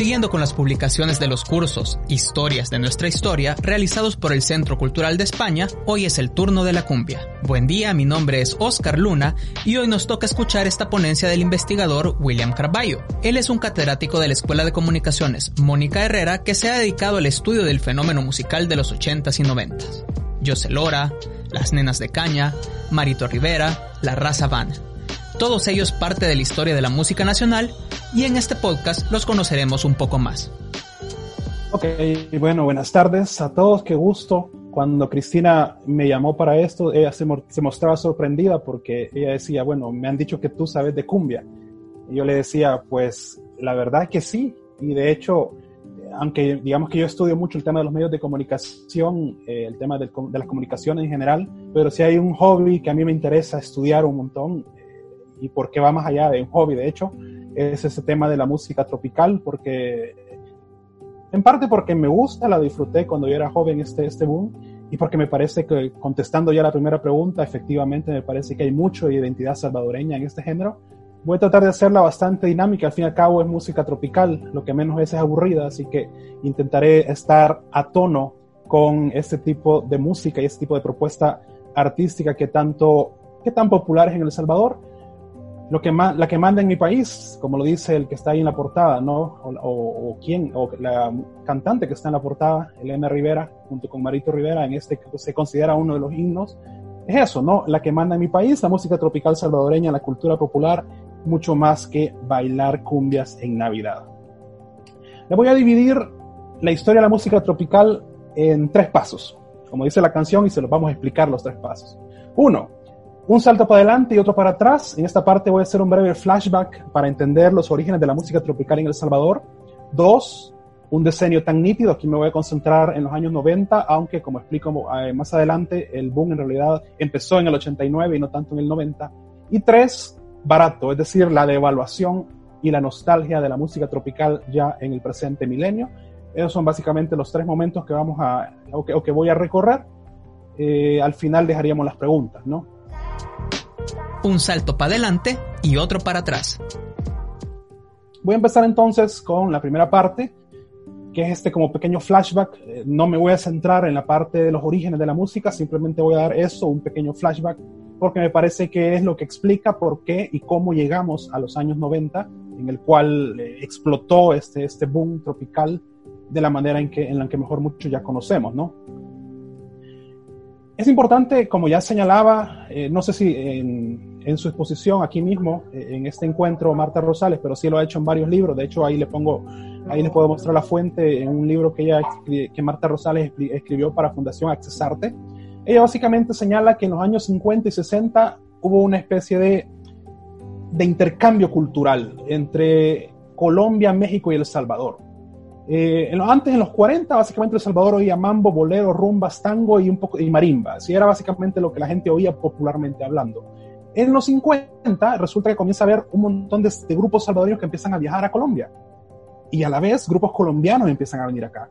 Siguiendo con las publicaciones de los cursos Historias de nuestra historia realizados por el Centro Cultural de España, hoy es el turno de la cumbia. Buen día, mi nombre es Oscar Luna y hoy nos toca escuchar esta ponencia del investigador William Carballo. Él es un catedrático de la Escuela de Comunicaciones Mónica Herrera que se ha dedicado al estudio del fenómeno musical de los 80s y 90s. José Lora, Las Nenas de Caña, Marito Rivera, La Raza Van. Todos ellos parte de la historia de la música nacional y en este podcast los conoceremos un poco más. Ok, bueno, buenas tardes a todos, qué gusto. Cuando Cristina me llamó para esto, ella se, se mostraba sorprendida porque ella decía, bueno, me han dicho que tú sabes de cumbia. Y yo le decía, pues la verdad que sí. Y de hecho, aunque digamos que yo estudio mucho el tema de los medios de comunicación, eh, el tema de, de, las comunicaciones en general, pero si hay un hobby que a mí me interesa estudiar un montón, y por qué va más allá de un hobby, de hecho, es ese tema de la música tropical, porque en parte porque me gusta, la disfruté cuando yo era joven este, este boom, y porque me parece que, contestando ya la primera pregunta, efectivamente me parece que hay mucho de identidad salvadoreña en este género. Voy a tratar de hacerla bastante dinámica, al fin y al cabo es música tropical, lo que menos es, es aburrida, así que intentaré estar a tono con este tipo de música y este tipo de propuesta artística que tanto, que tan popular es en El Salvador lo que la que manda en mi país, como lo dice el que está ahí en la portada, ¿no? O, quién, o la cantante que está en la portada, Elena Rivera, junto con Marito Rivera, en este que se considera uno de los himnos, es eso, ¿no? La que manda en mi país, la música tropical salvadoreña, la cultura popular, mucho más que bailar cumbias en Navidad. Le voy a dividir la historia de la música tropical en tres pasos, como dice la canción, y se los vamos a explicar los tres pasos. Uno, un salto para adelante y otro para atrás. En esta parte voy a hacer un breve flashback para entender los orígenes de la música tropical en El Salvador. Dos, un diseño tan nítido. Aquí me voy a concentrar en los años 90, aunque como explico eh, más adelante, el boom en realidad empezó en el 89 y no tanto en el 90. Y tres, barato, es decir, la devaluación y la nostalgia de la música tropical ya en el presente milenio. Esos son básicamente los tres momentos que vamos a, o que, o que voy a recorrer. Eh, al final dejaríamos las preguntas, ¿no? Un salto para adelante y otro para atrás. Voy a empezar entonces con la primera parte, que es este como pequeño flashback. Eh, no me voy a centrar en la parte de los orígenes de la música, simplemente voy a dar eso, un pequeño flashback, porque me parece que es lo que explica por qué y cómo llegamos a los años 90, en el cual eh, explotó este, este boom tropical de la manera en, que, en la que mejor muchos ya conocemos, ¿no? Es importante, como ya señalaba, eh, no sé si en, su exposición aquí mismo, eh, en este encuentro, Marta Rosales, pero sí lo ha hecho en varios libros. De hecho, ahí le pongo, ahí les puedo mostrar la fuente en un libro que, ella, que Marta Rosales escribió para Fundación Accesarte. Ella básicamente señala que en los años 50 y 60 hubo una especie de intercambio cultural entre Colombia, México y El Salvador eh, antes, en los 40, básicamente El Salvador oía mambo, bolero, rumbas, tango y un poco y marimba. Así era básicamente lo que la gente oía popularmente hablando. En los 50 resulta que comienza a haber un montón de, de, grupos salvadoreños que empiezan a viajar a Colombia. Y a la vez grupos colombianos empiezan a venir acá.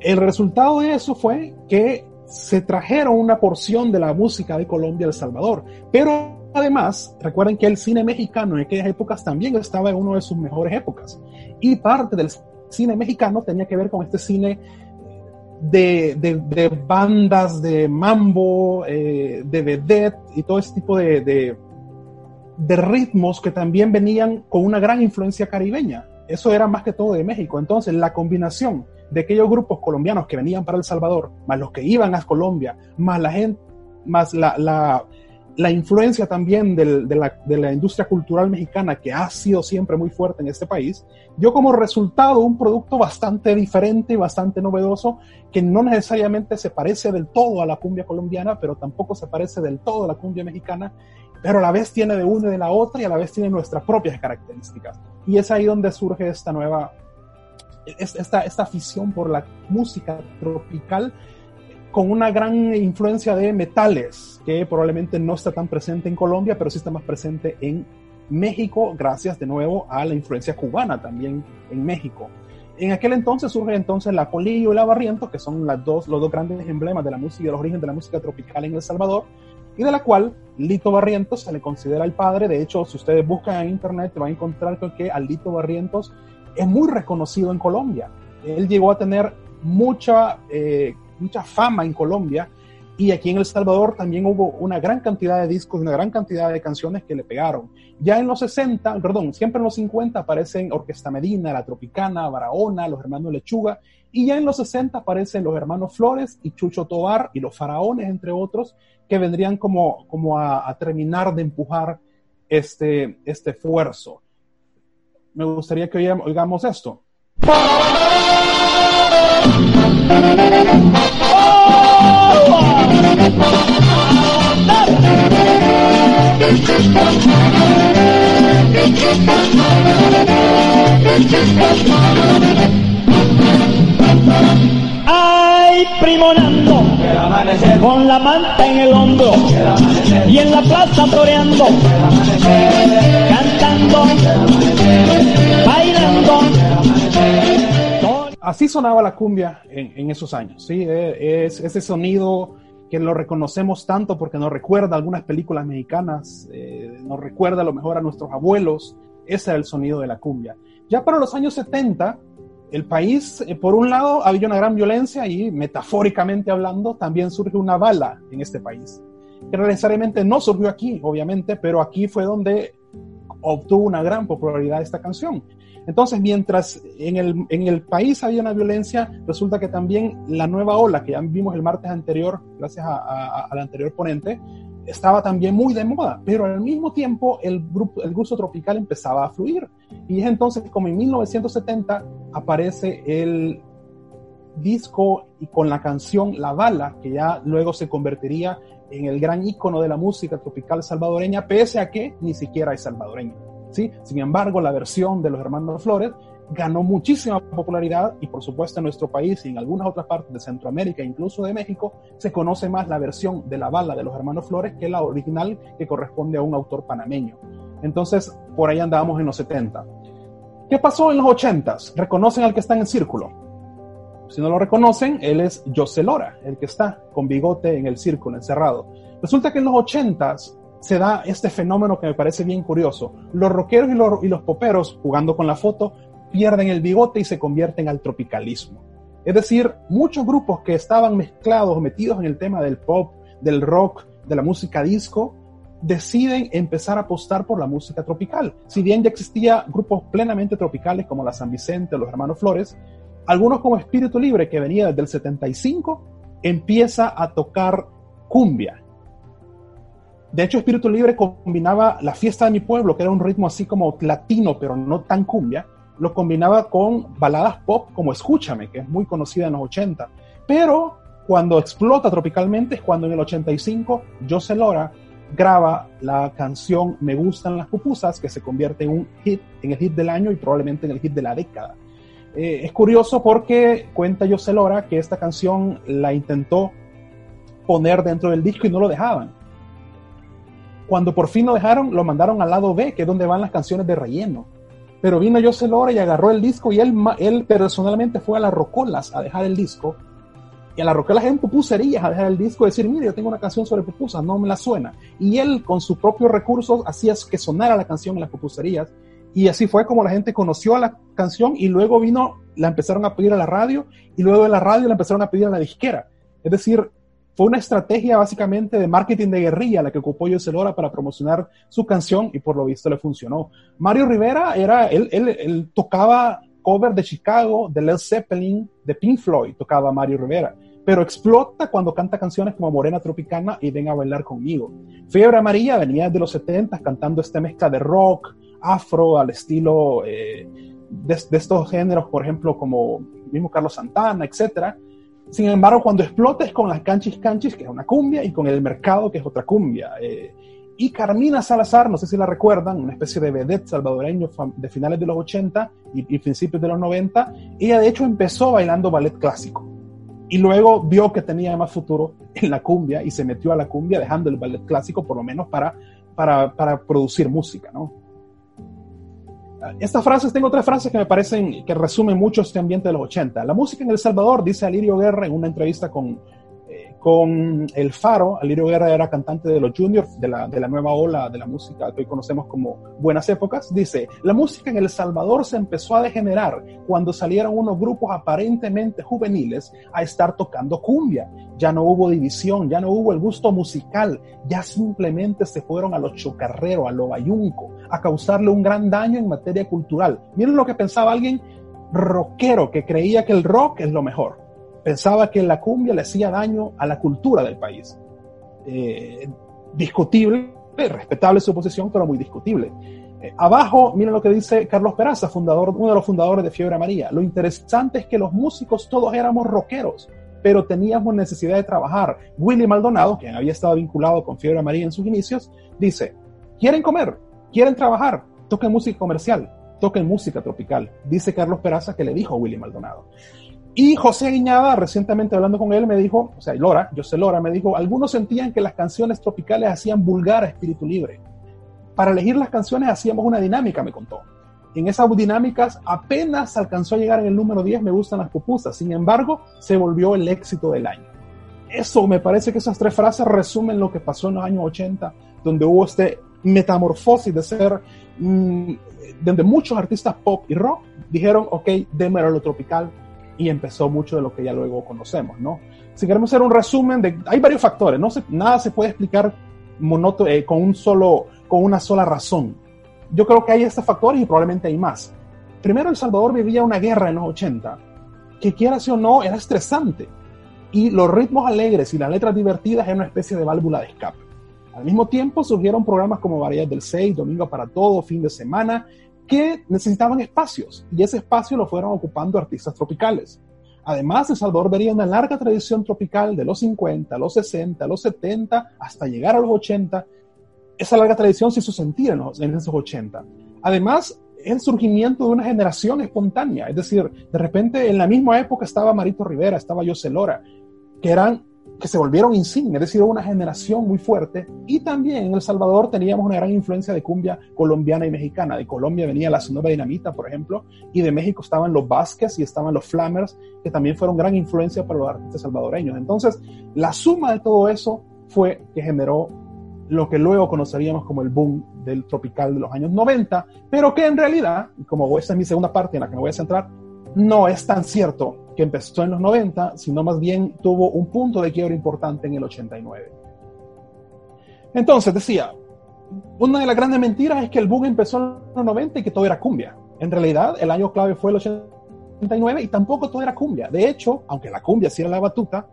El resultado de eso fue que se trajeron una porción de la música de Colombia a El Salvador. Pero además, recuerden que el cine mexicano en aquellas épocas también estaba en una de sus mejores épocas. Y parte del cine mexicano tenía que ver con este cine de, de, bandas de mambo, eh, de vedette y todo ese tipo de, de, ritmos que también venían con una gran influencia caribeña. Eso era más que todo de México. Entonces, la combinación de aquellos grupos colombianos que venían para El Salvador, más los que iban a Colombia, más la gente, más la la influencia también del, de, la, de, la, industria cultural mexicana, que ha sido siempre muy fuerte en este país, dio como resultado un producto bastante diferente y bastante novedoso, que no necesariamente se parece del todo a la cumbia colombiana, pero tampoco se parece del todo a la cumbia mexicana, pero a la vez tiene de una y de la otra y a la vez tiene nuestras propias características. Y es ahí donde surge esta nueva, esta, esta afición por la música tropical con una gran influencia de metales, que probablemente no está tan presente en Colombia, pero sí está más presente en México, gracias de nuevo a la influencia cubana también en México. En aquel entonces surge entonces la Colillo y la Barriento, que son las dos, los dos grandes emblemas de la música y los orígenes de la música tropical en El Salvador, y de la cual Lito Barrientos se le considera el padre. De hecho, si ustedes buscan en internet, van a encontrar que a Lito Barrientos es muy reconocido en Colombia. Él llegó a tener mucha, eh, mucha fama en Colombia y aquí en El Salvador también hubo una gran cantidad de discos, una gran cantidad de canciones que le pegaron. Ya en los 60, perdón, siempre en los 50 aparecen Orquesta Medina, La Tropicana, Barahona, Los Hermanos Lechuga, y ya en los 60 aparecen Los Hermanos Flores y Chucho Tobar y Los Faraones, entre otros, que vendrían como, como a, a terminar de empujar este, este esfuerzo. Me gustaría que oigamos esto. Ay, primonando, con la manta en el hombro y en la plaza toreando, cantando, bailando. Así sonaba la cumbia en, esos años, ¿sí? Eh, es ese sonido que lo reconocemos tanto porque nos recuerda algunas películas mexicanas, eh, nos recuerda a lo mejor a nuestros abuelos, ese era el sonido de la cumbia. Ya para los años 70, el país, eh, por un lado, había una gran violencia y metafóricamente hablando, también surge una bala en este país, que necesariamente no surgió aquí, obviamente, pero aquí fue donde obtuvo una gran popularidad esta canción. Entonces, mientras en el, en el país había una violencia, resulta que también la nueva ola que ya vimos el martes anterior, gracias al anterior ponente, estaba también muy de moda, pero al mismo tiempo el, grupo, el gusto tropical empezaba a fluir. Y es entonces como en 1970 aparece el disco y con la canción La Bala, que ya luego se convertiría en el gran ícono de la música tropical salvadoreña, pese a que ni siquiera es salvadoreño. ¿Sí? Sin embargo, la versión de los hermanos Flores ganó muchísima popularidad y por supuesto en nuestro país y en algunas otras partes de Centroamérica, incluso de México, se conoce más la versión de la bala de los hermanos Flores que la original que corresponde a un autor panameño. Entonces, por ahí andábamos en los 70. ¿Qué pasó en los 80? ¿Reconocen al que está en el círculo? Si no lo reconocen, él es José Lora, el que está con bigote en el círculo, encerrado. Resulta que en los 80 se da este fenómeno que me parece bien curioso. Los rockeros y los, poperos, jugando con la foto, pierden el bigote y se convierten al tropicalismo. Es decir, muchos grupos que estaban mezclados, metidos en el tema del pop, del rock, de la música disco, deciden empezar a apostar por la música tropical. Si bien ya existía grupos plenamente tropicales como la San Vicente o los Hermanos Flores, algunos como Espíritu Libre, que venía desde el 75, empieza a tocar cumbia, de hecho, Espíritu Libre combinaba la fiesta de mi pueblo, que era un ritmo así como latino, pero no tan cumbia, lo combinaba con baladas pop como Escúchame, que es muy conocida en los 80. Pero cuando explota tropicalmente es cuando en el 85 José Lora graba la canción Me gustan las pupusas, que se convierte en un hit, en el hit del año y probablemente en el hit de la década. Eh, es curioso porque cuenta José Lora que esta canción la intentó poner dentro del disco y no lo dejaban cuando por fin lo dejaron, lo mandaron al lado B, que es donde van las canciones de relleno. Pero vino José Lora y agarró el disco y él, personalmente fue a las Rocolas a dejar el disco. Y a las Rocolas en pupuserías a dejar el disco y decir, mire, yo tengo una canción sobre pupusas, no me la suena. Y él con sus propios recursos hacía que sonara la canción en las pupuserías. Y así fue como la gente conoció a la canción y luego vino, la empezaron a pedir a la radio y luego de la radio la empezaron a pedir a la disquera. Es decir, fue una estrategia básicamente de marketing de guerrilla la que ocupó José Lora para promocionar su canción y por lo visto le funcionó. Mario Rivera era, él, tocaba cover de Chicago, de Led Zeppelin, de Pink Floyd, tocaba Mario Rivera pero explota cuando canta canciones como Morena Tropicana y Ven a bailar conmigo. Fiebre Amarilla venía de los 70 cantando esta mezcla de rock, afro, al estilo eh, de, de, estos géneros, por ejemplo, como mismo Carlos Santana, etcétera. Sin embargo, cuando explota es con las canchis canchis, que es una cumbia, y con el mercado, que es otra cumbia. Eh, y Carmina Salazar, no sé si la recuerdan, una especie de vedette salvadoreño de finales de los 80 y, principios de los 90, ella de hecho empezó bailando ballet clásico. Y luego vio que tenía más futuro en la cumbia y se metió a la cumbia dejando el ballet clásico por lo menos para, para, para producir música, ¿no? Estas frases, tengo tres frases que me parecen que resumen mucho este ambiente de los 80. La música en El Salvador, dice Alirio Guerra en una entrevista con, con El Faro. Alirio Guerra era cantante de los Juniors, de la, nueva ola de la música que hoy conocemos como Buenas Épocas. Dice, la música en El Salvador se empezó a degenerar cuando salieron unos grupos aparentemente juveniles a estar tocando cumbia. Ya no hubo división, ya no hubo el gusto musical, ya simplemente se fueron a los chocarreros, a lo bayunco, a causarle un gran daño en materia cultural. Miren lo que pensaba alguien rockero que creía que el rock es lo mejor pensaba que la cumbia le hacía daño a la cultura del país. Eh, discutible, respetable su posición, pero muy discutible. Eh, abajo, miren lo que dice Carlos Peraza, fundador, uno de los fundadores de Fiebre María. Lo interesante es que los músicos todos éramos rockeros, pero teníamos necesidad de trabajar. Willy Maldonado, quien había estado vinculado con Fiebre María en sus inicios, dice, quieren comer, quieren trabajar, toquen música comercial, toquen música tropical. Dice Carlos Peraza que le dijo Willy Maldonado. Y José Guiñada, recientemente hablando con él, me dijo, o sea, Lora, yo sé Lora, me dijo, algunos sentían que las canciones tropicales hacían vulgar a espíritu libre. Para elegir las canciones hacíamos una dinámica, me contó. En esas dinámicas apenas alcanzó a llegar en el número 10, me gustan las pupusas. Sin embargo, se volvió el éxito del año. Eso me parece que esas tres frases resumen lo que pasó en los años 80, donde hubo este metamorfosis de ser, mm, donde muchos artistas pop y rock dijeron, ok, démelo lo tropical, y empezó mucho de lo que ya luego conocemos, ¿no? Si queremos hacer un resumen de, hay varios factores, no se, nada se puede explicar eh, con un solo, con una sola razón. Yo creo que hay estos factores y probablemente hay más. Primero, El Salvador vivía una guerra en los 80, que quiera o no, era estresante. Y los ritmos alegres y las letras divertidas eran una especie de válvula de escape. Al mismo tiempo surgieron programas como Variedad del 6, Domingo para Todo, Fin de Semana, que necesitaban espacios y ese espacio lo fueron ocupando artistas tropicales. Además, El Salvador vería una larga tradición tropical de los 50, los 60, los 70, hasta llegar a los 80. Esa larga tradición se hizo sentir en, en esos 80. Además, el surgimiento de una generación espontánea, es decir, de repente en la misma época estaba Marito Rivera, estaba José Lora, que eran que se volvieron insignes, es decir, una generación muy fuerte. Y también en El Salvador teníamos una gran influencia de cumbia colombiana y mexicana. De Colombia venía la Sonora Dinamita, por ejemplo, y de México estaban los Vázquez y estaban los Flamers, que también fueron gran influencia para los artistas salvadoreños. Entonces, la suma de todo eso fue que generó lo que luego conoceríamos como el boom del tropical de los años 90, pero que en realidad, como esta es mi segunda parte en la que me voy a centrar, no es tan cierto que empezó en los 90, sino más bien tuvo un punto de quiebre importante en el 89. Entonces, decía, una de las grandes mentiras es que el boom empezó en los 90 y que todo era cumbia. En realidad, el año clave fue el 89 y tampoco todo era cumbia. De hecho, aunque la cumbia sí era la batuta,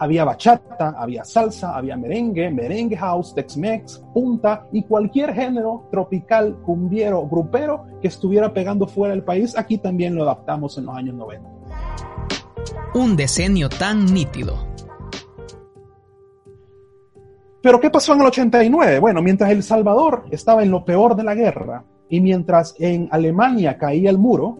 había bachata, había salsa, había merengue, merengue house, Tex-Mex, punta y cualquier género tropical, cumbiero, grupero que estuviera pegando fuera del país, aquí también lo adaptamos en los años 90 un decenio tan nítido. Pero ¿qué pasó en el 89? Bueno, mientras El Salvador estaba en lo peor de la guerra y mientras en Alemania caía el muro,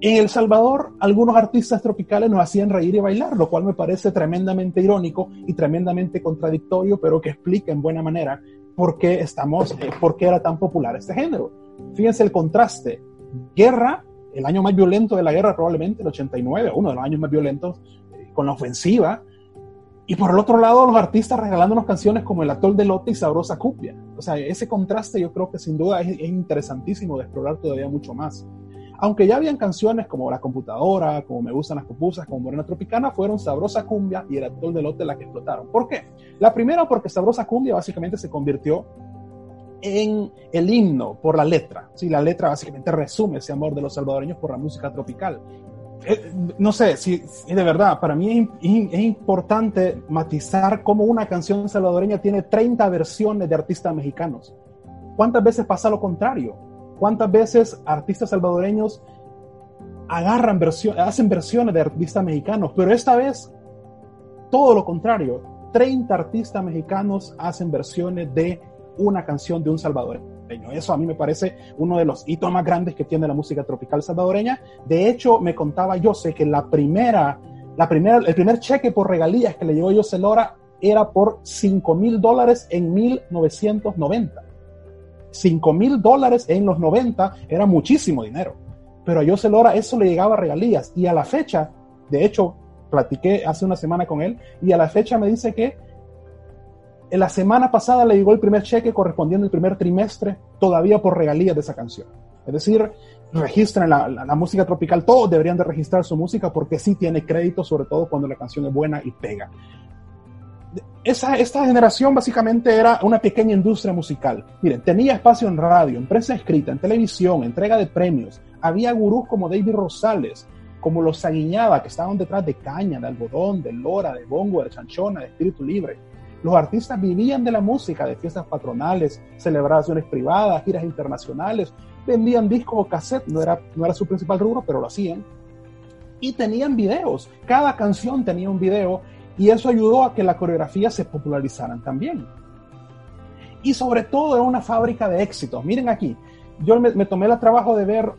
en El Salvador algunos artistas tropicales nos hacían reír y bailar, lo cual me parece tremendamente irónico y tremendamente contradictorio, pero que explica en buena manera por qué estamos, eh, por qué era tan popular este género. Fíjense el contraste. Guerra el año más violento de la guerra, probablemente el 89, uno de los años más violentos, eh, con la ofensiva. Y por el otro lado, los artistas regalándonos canciones como El Atol de Lote y Sabrosa Cupia. O sea, ese contraste yo creo que sin duda es, interesantísimo de explorar todavía mucho más. Aunque ya habían canciones como La Computadora, como Me Gustan las Pupusas, como Morena Tropicana, fueron Sabrosa Cumbia y El Atol de Lote las que explotaron. ¿Por qué? La primera porque Sabrosa Cumbia básicamente se convirtió en el himno por la letra. Sí, la letra básicamente resume ese amor de los salvadoreños por la música tropical. Eh, no sé, si, de verdad, para mí es, importante matizar cómo una canción salvadoreña tiene 30 versiones de artistas mexicanos. ¿Cuántas veces pasa lo contrario? ¿Cuántas veces artistas salvadoreños agarran versiones, hacen versiones de artistas mexicanos? Pero esta vez, todo lo contrario. 30 artistas mexicanos hacen versiones de una canción de un salvadoreño. Eso a mí me parece uno de los hitos más grandes que tiene la música tropical salvadoreña. De hecho, me contaba yo sé que la primera, la primera, el primer cheque por regalías que le llegó José Lora era por 5 mil dólares en 1990. 5 mil dólares en los 90 era muchísimo dinero. Pero a José Lora eso le llegaba regalías. Y a la fecha, de hecho, platiqué hace una semana con él y a la fecha me dice que la semana pasada le llegó el primer cheque correspondiendo al primer trimestre todavía por regalías de esa canción. Es decir, registran la, música tropical, todos deberían de registrar su música porque sí tiene crédito, sobre todo cuando la canción es buena y pega. Esta generación básicamente era una pequeña industria musical. Miren, tenía espacio en radio, en prensa escrita, en televisión, entrega de premios. Había gurús como David Rosales, como los Saguiñaba, que estaban detrás de caña, de algodón, de lora, de bongo, de chanchona, de espíritu libre. Los artistas vivían de la música, de fiestas patronales, celebraciones privadas, giras internacionales, vendían discos o cassette, no era, no era su principal rubro, pero lo hacían. Y tenían videos, cada canción tenía un video y eso ayudó a que la coreografía se popularizaran también. Y sobre todo era una fábrica de éxitos. Miren aquí, yo me, tomé el trabajo de ver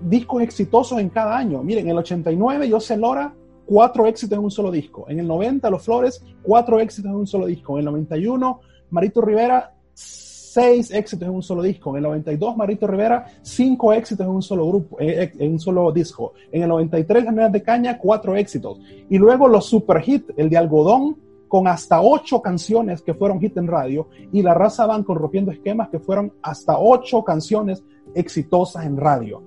discos exitosos en cada año. Miren, en el 89 yo Lora, cuatro éxitos en un solo disco. En el 90 Los Flores, cuatro éxitos en un solo disco. En el 91 Marito Rivera, seis éxitos en un solo disco. En el 92, Marito Rivera, cinco éxitos en un solo grupo, eh, eh, en un solo disco. En el 93, Las de Caña, cuatro éxitos. Y luego los super hits, el de Algodón, con hasta ocho canciones que fueron hit en radio, y La Raza Van con Rompiendo Esquemas, que fueron hasta ocho canciones exitosas en radio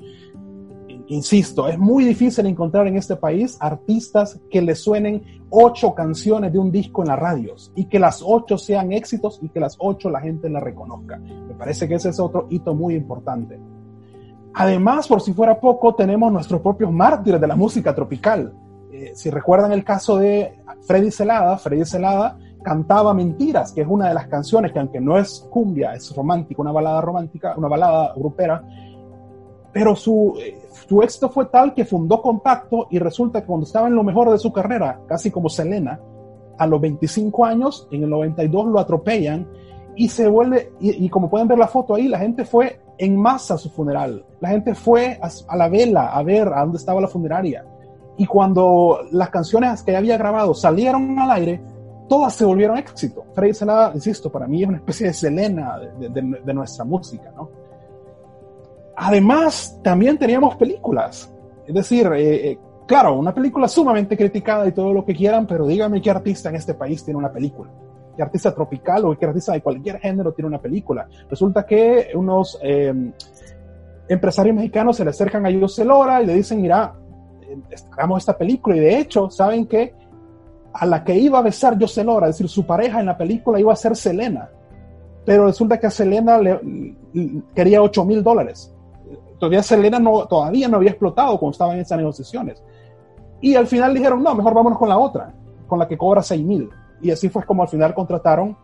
insisto, es muy difícil encontrar en este país artistas que le suenen ocho canciones de un disco en las radios y que las ocho sean éxitos y que las ocho la gente la reconozca. Me parece que ese es otro hito muy importante. Además, por si fuera poco, tenemos nuestros propios mártires de la música tropical. Eh, si recuerdan el caso de Freddy Celada, Freddy Celada cantaba Mentiras, que es una de las canciones que aunque no es cumbia, es romántica, una balada romántica, una balada grupera, pero su, su éxito fue tal que fundó Compacto y resulta que cuando estaba en lo mejor de su carrera, casi como Selena, a los 25 años, en el 92 lo atropellan y se vuelve, y, como pueden ver la foto ahí, la gente fue en masa a su funeral. La gente fue a, la vela a ver a dónde estaba la funeraria. Y cuando las canciones que había grabado salieron al aire, todas se volvieron éxito. Freddy Selena, insisto, para mí es una especie de Selena de nuestra música, ¿no? Además, también teníamos películas. Es decir, eh, eh, claro, una película sumamente criticada y todo lo que quieran, pero dígame qué artista en este país tiene una película. ¿Qué artista tropical o qué artista de cualquier género tiene una película? Resulta que unos em, empresarios mexicanos se le acercan a José Lora y le dicen, mira, hagamos esta película. Y de hecho, ¿saben que A la que iba a besar José Lora, es decir, su pareja en la película iba a ser Selena. Pero resulta que a Selena le, quería 8 mil dólares todavía Selena no, todavía no había explotado cuando estaban en esas negociaciones. Y al final dijeron, no, mejor vámonos con la otra, con la que cobra 6 mil. Y así fue como al final contrataron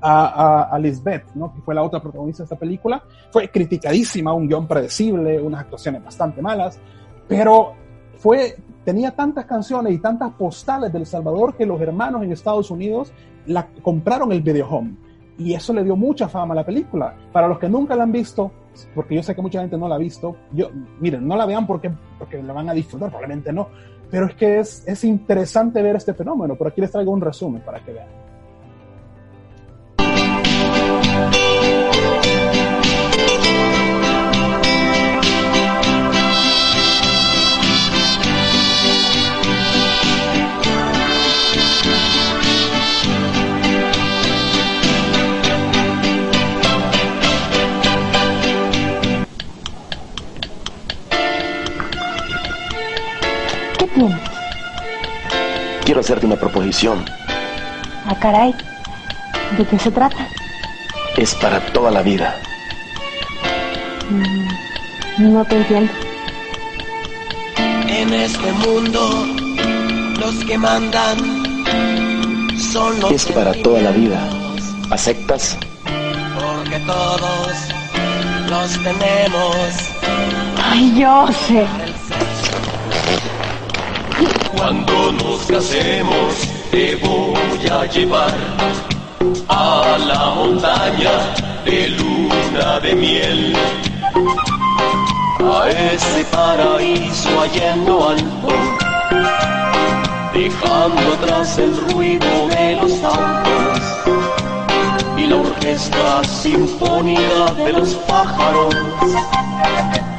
a, a, Lisbeth, ¿no? que fue la otra protagonista de esta película. Fue criticadísima, un guion predecible, unas actuaciones bastante malas, pero fue, tenía tantas canciones y tantas postales del Salvador que los hermanos en Estados Unidos la, compraron el video home. Y eso le dio mucha fama a la película. Para los que nunca la han visto, porque yo sé que mucha gente no la ha visto. Yo, miren, no la vean porque, porque la van a disfrutar, probablemente no. Pero es que es, es interesante ver este fenómeno. Por aquí les traigo un resumen para que vean. Quiero hacerte una proposición. Ah, caray. ¿De qué se trata? Es para toda la vida. Mm, no te entiendo. En este mundo, los que mandan son los Es para toda la vida. ¿Aceptas? Porque todos los tenemos. Ay, yo sé. Cuando nos casemos te voy a llevar a la montaña de luna de miel. A ese paraíso allá en lo alto, dejando atrás el ruido de los autos y la orquesta sinfónica de los pájaros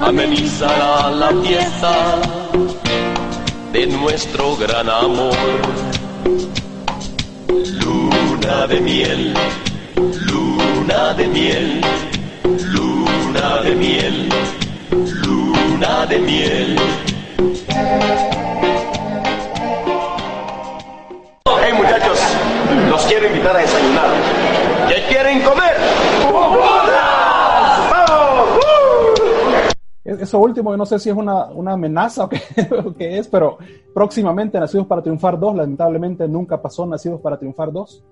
amenizará la fiesta de nuestro gran amor. Luna de miel, luna de miel, luna de miel, luna de miel. Hey muchachos, los quiero invitar a desayunar. ¿Qué quieren comer? ¡Vamos! Eso último, yo no sé si es una, una amenaza o qué, es, pero próximamente Nacidos para Triunfar 2, lamentablemente nunca pasó Nacidos para Triunfar 2.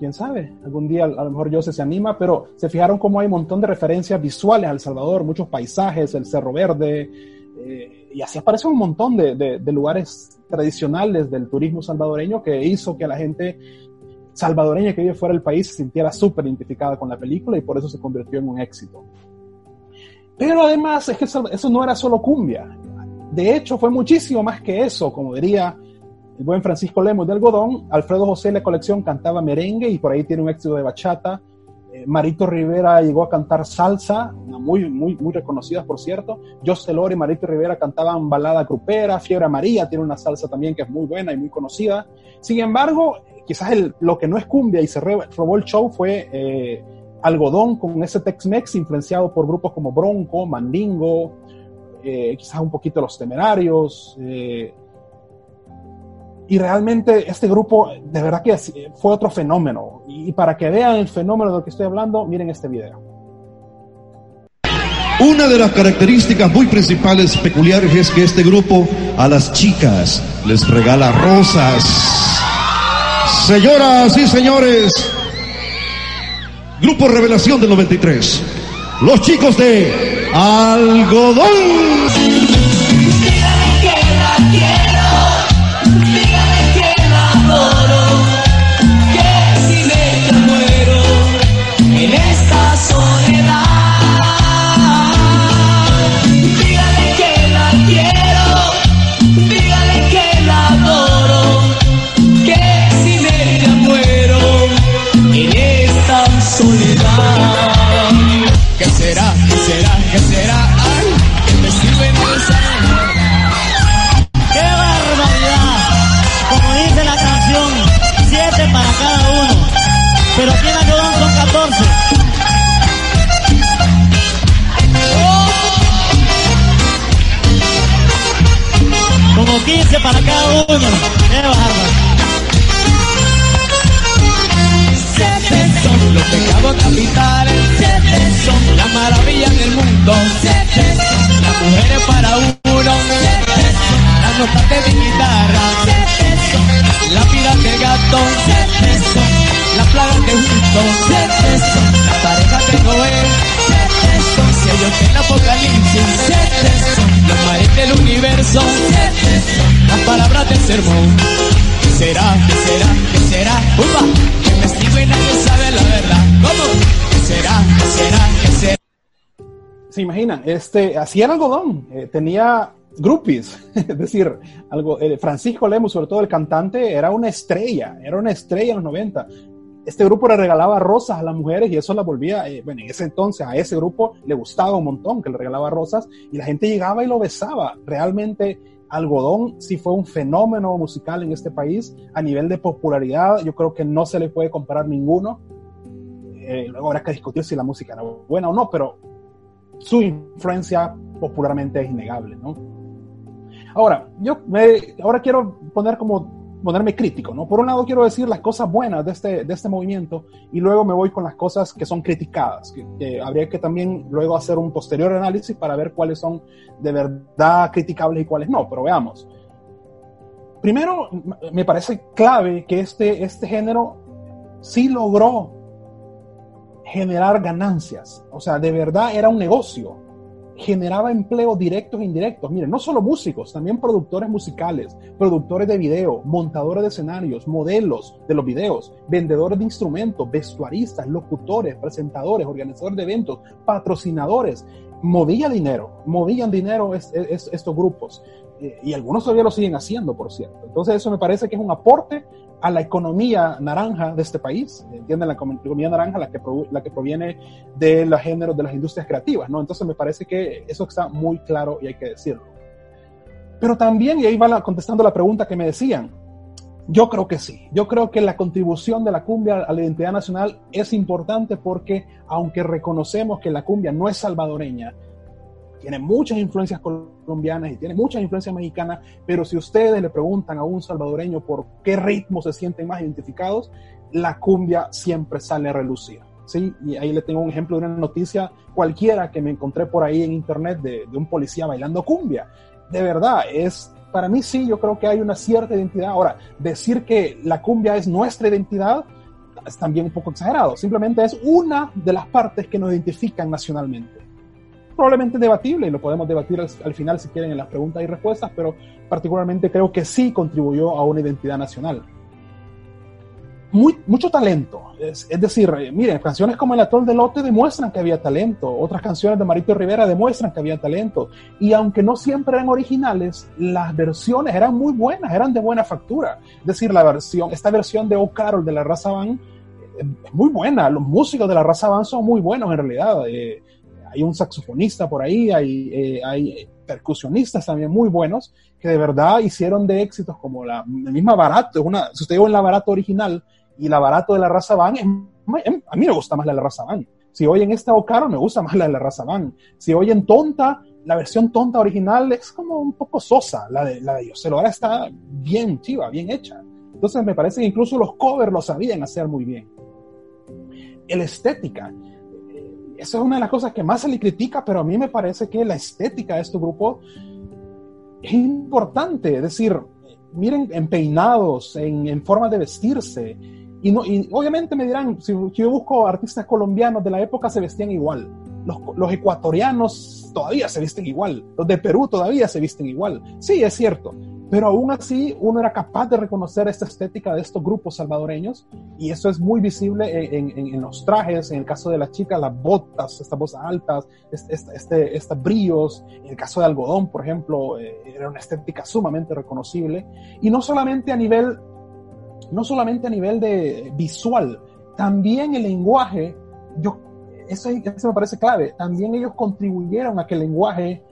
Quién sabe, algún día a lo mejor Jose se anima, pero se fijaron cómo hay un montón de referencias visuales al Salvador, muchos paisajes, el Cerro Verde, eh, y así aparecen un montón de, de, de lugares tradicionales del turismo salvadoreño que hizo que la gente salvadoreña que vive fuera del país se sintiera súper identificada con la película y por eso se convirtió en un éxito. Pero además es que eso, no era solo cumbia. De hecho, fue muchísimo más que eso, como diría el buen Francisco Lemos de Algodón. Alfredo José la colección cantaba merengue y por ahí tiene un éxito de bachata. Eh, Marito Rivera llegó a cantar salsa, muy, muy, muy reconocida, por cierto. José Lore y Marito Rivera cantaban balada grupera. Fiebre María tiene una salsa también que es muy buena y muy conocida. Sin embargo, quizás lo que no es cumbia y se robó el show fue eh, algodón con ese Tex-Mex influenciado por grupos como Bronco, Mandingo, eh, quizás un poquito Los Temerarios. Eh, y realmente este grupo de verdad que fue otro fenómeno. Y para que vean el fenómeno del que estoy hablando, miren este video. Una de las características muy principales, peculiares, es que este grupo a las chicas les regala rosas. Señoras y señores, Grupo Revelación del 93. Los chicos de Algodón. Uno. ¡Qué bárbaro! Siete son los pecados capitales, siete son la maravilla del mundo, siete son las mujeres para uno, siete son las notas de mi guitarra, siete son la vida del gato, las sermón. ¿Qué será? ¿Qué será? ¿Qué será? ¡Upa! Que me sigo y nadie sabe la verdad. ¿Cómo? ¿Qué será? ¿Qué será? ¿Qué será? Se imaginan, este, así era algodón, eh, tenía groupies, es decir, algo, eh, Francisco Lemos, sobre todo el cantante, era una estrella, era una estrella en los 90. Este grupo le regalaba rosas a las mujeres y eso la volvía, eh, bueno, en ese entonces a ese grupo le gustaba un montón que le regalaba rosas y la gente llegaba y lo besaba. Realmente Algodón sí fue un fenómeno musical en este país a nivel de popularidad. Yo creo que no se le puede comparar ninguno. Eh, luego habrá que discutir si la música era buena o no, pero su influencia popularmente es innegable, ¿no? Ahora, yo me, ahora quiero poner como ponerme crítico, ¿no? Por un lado quiero decir las cosas buenas de este, de este movimiento y luego me voy con las cosas que son criticadas, que, habría que también luego hacer un posterior análisis para ver cuáles son de verdad criticables y cuáles no, pero veamos. Primero, me parece clave que este, este género sí logró generar ganancias, o sea, de verdad era un negocio, generaba empleos directos e indirectos. Miren, no solo músicos, también productores musicales, productores de video, montadores de escenarios, modelos de los videos, vendedores de instrumentos, vestuaristas, locutores, presentadores, organizadores de eventos, patrocinadores. Movía dinero, movían dinero es, es, estos grupos. Y algunos todavía lo siguen haciendo, por cierto. Entonces eso me parece que es un aporte a la economía naranja de este país, ¿entienden? La economía naranja, la que, proviene de los géneros de las industrias creativas, ¿no? Entonces me parece que eso está muy claro y hay que decirlo. Pero también, y ahí va la- contestando la pregunta que me decían, yo creo que sí. Yo creo que la contribución de la cumbia a la identidad nacional es importante porque, aunque reconocemos que la cumbia no es salvadoreña, tiene muchas influencias colombianas y tiene muchas influencias mexicanas, pero si ustedes le preguntan a un salvadoreño por qué ritmo se sienten más identificados, la cumbia siempre sale a relucir. ¿sí? Y ahí le tengo un ejemplo de una noticia cualquiera que me encontré por ahí en internet de, de un policía bailando cumbia. De verdad, es para mí sí, yo creo que hay una cierta identidad. Ahora, decir que la cumbia es nuestra identidad es también un poco exagerado. Simplemente es una de las partes que nos identifican nacionalmente. Probablemente debatible, y lo podemos debatir al, al final si quieren en las preguntas y respuestas, pero particularmente creo que sí contribuyó a una identidad nacional. Muy, mucho talento. Es, es decir, eh, miren, canciones como El Atol de Lote demuestran que había talento. Otras canciones de Marito Rivera demuestran que había talento. Y aunque no siempre eran originales, las versiones eran muy buenas, eran de buena factura. Es decir, la versión, esta versión de O Carol de la Raza Van eh, es muy buena. Los músicos de la Raza Van son muy buenos en realidad. Eh, hay un saxofonista por ahí, hay, eh, hay percusionistas también muy buenos que de verdad hicieron de éxitos como la, misma Barato. Una, si usted oye la Barato original y la Barato de la Raza Van, a mí me gusta más la de la Raza Van. Si oyen esta Ocaro, me gusta más la de la Raza Van. Si oyen Tonta, la versión Tonta original es como un poco sosa. La de, la de Yoselo ahora está bien chiva, bien hecha. Entonces me parece que incluso los covers lo sabían hacer muy bien. La estética. Esa es una de las cosas que más se le critica, pero a mí me parece que la estética de este grupo es importante. Es decir, miren en peinados, en, en forma de vestirse. Y, no, y obviamente me dirán, si, si, yo busco artistas colombianos de la época, se vestían igual. Los, ecuatorianos todavía se visten igual. Los de Perú todavía se visten igual. Sí, es cierto. Pero aún así, uno era capaz de reconocer esta estética de estos grupos salvadoreños. Y eso es muy visible en, en, en los trajes. En el caso de las chicas, las botas, estas botas altas, este, este, estos brillos. En el caso de algodón, por ejemplo, eh, era una estética sumamente reconocible. Y no solamente a nivel no solamente a nivel de visual, también el lenguaje, yo, eso, eso, me parece clave, también ellos contribuyeron a que el lenguaje,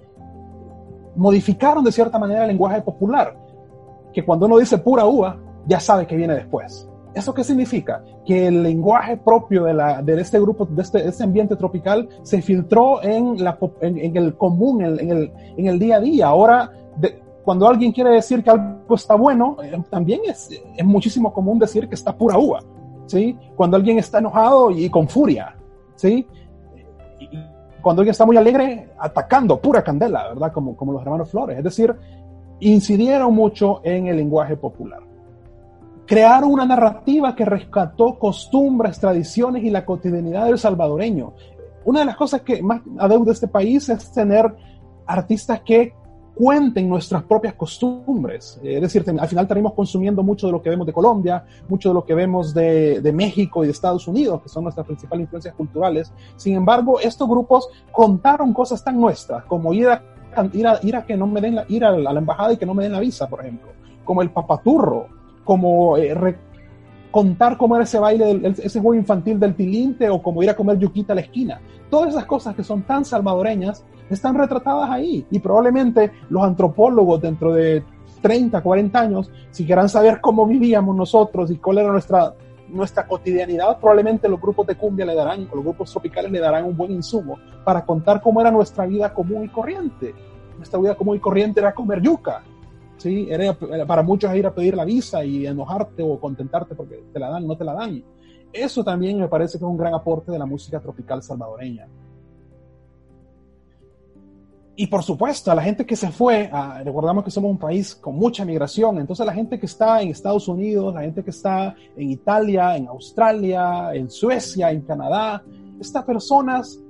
modificaron de cierta manera el lenguaje popular, que cuando uno dice pura uva, ya sabe que viene después. ¿Eso qué significa? Que el lenguaje propio de, la, de este grupo, de este, de este, ambiente tropical, se filtró en, la, en, en el común, en, en, el, en el día a día. Ahora, de, cuando alguien quiere decir que algo está bueno, eh, también es, es, muchísimo común decir que está pura uva, ¿sí? Cuando alguien está enojado y con furia, ¿sí? Y cuando alguien está muy alegre, atacando, pura candela, ¿verdad? Como, como los hermanos Flores. Es decir, incidieron mucho en el lenguaje popular. Crearon una narrativa que rescató costumbres, tradiciones y la cotidianidad del salvadoreño. Una de las cosas que más adeuda este país es tener artistas que cuenten nuestras propias costumbres. Es decir, al final terminamos consumiendo mucho de lo que vemos de Colombia, mucho de lo que vemos de, México y de Estados Unidos, que son nuestras principales influencias culturales. Sin embargo, estos grupos contaron cosas tan nuestras como ir a, ir a, ir a que no me den la, ir a la, embajada y que no me den la visa, por ejemplo, como el papaturro, como eh, contar cómo era ese baile, ese juego infantil del tilinte o como ir a comer yuquita a la esquina. Todas esas cosas que son tan salvadoreñas están retratadas ahí y probablemente los antropólogos dentro de 30, 40 años, si quieran saber cómo vivíamos nosotros y cuál era nuestra, nuestra cotidianidad, probablemente los grupos de cumbia le darán, los grupos tropicales le darán un buen insumo para contar cómo era nuestra vida común y corriente. Nuestra vida común y corriente era comer yuca, Era, para muchos ir a pedir la visa y enojarte o contentarte porque te la dan, no te la dan. Eso también me parece que es un gran aporte de la música tropical salvadoreña. Y por supuesto, a la gente que se fue, recordamos que somos un país con mucha migración, entonces la gente que está en Estados Unidos, la gente que está en Italia, en Australia, en Suecia, en Canadá, estas personas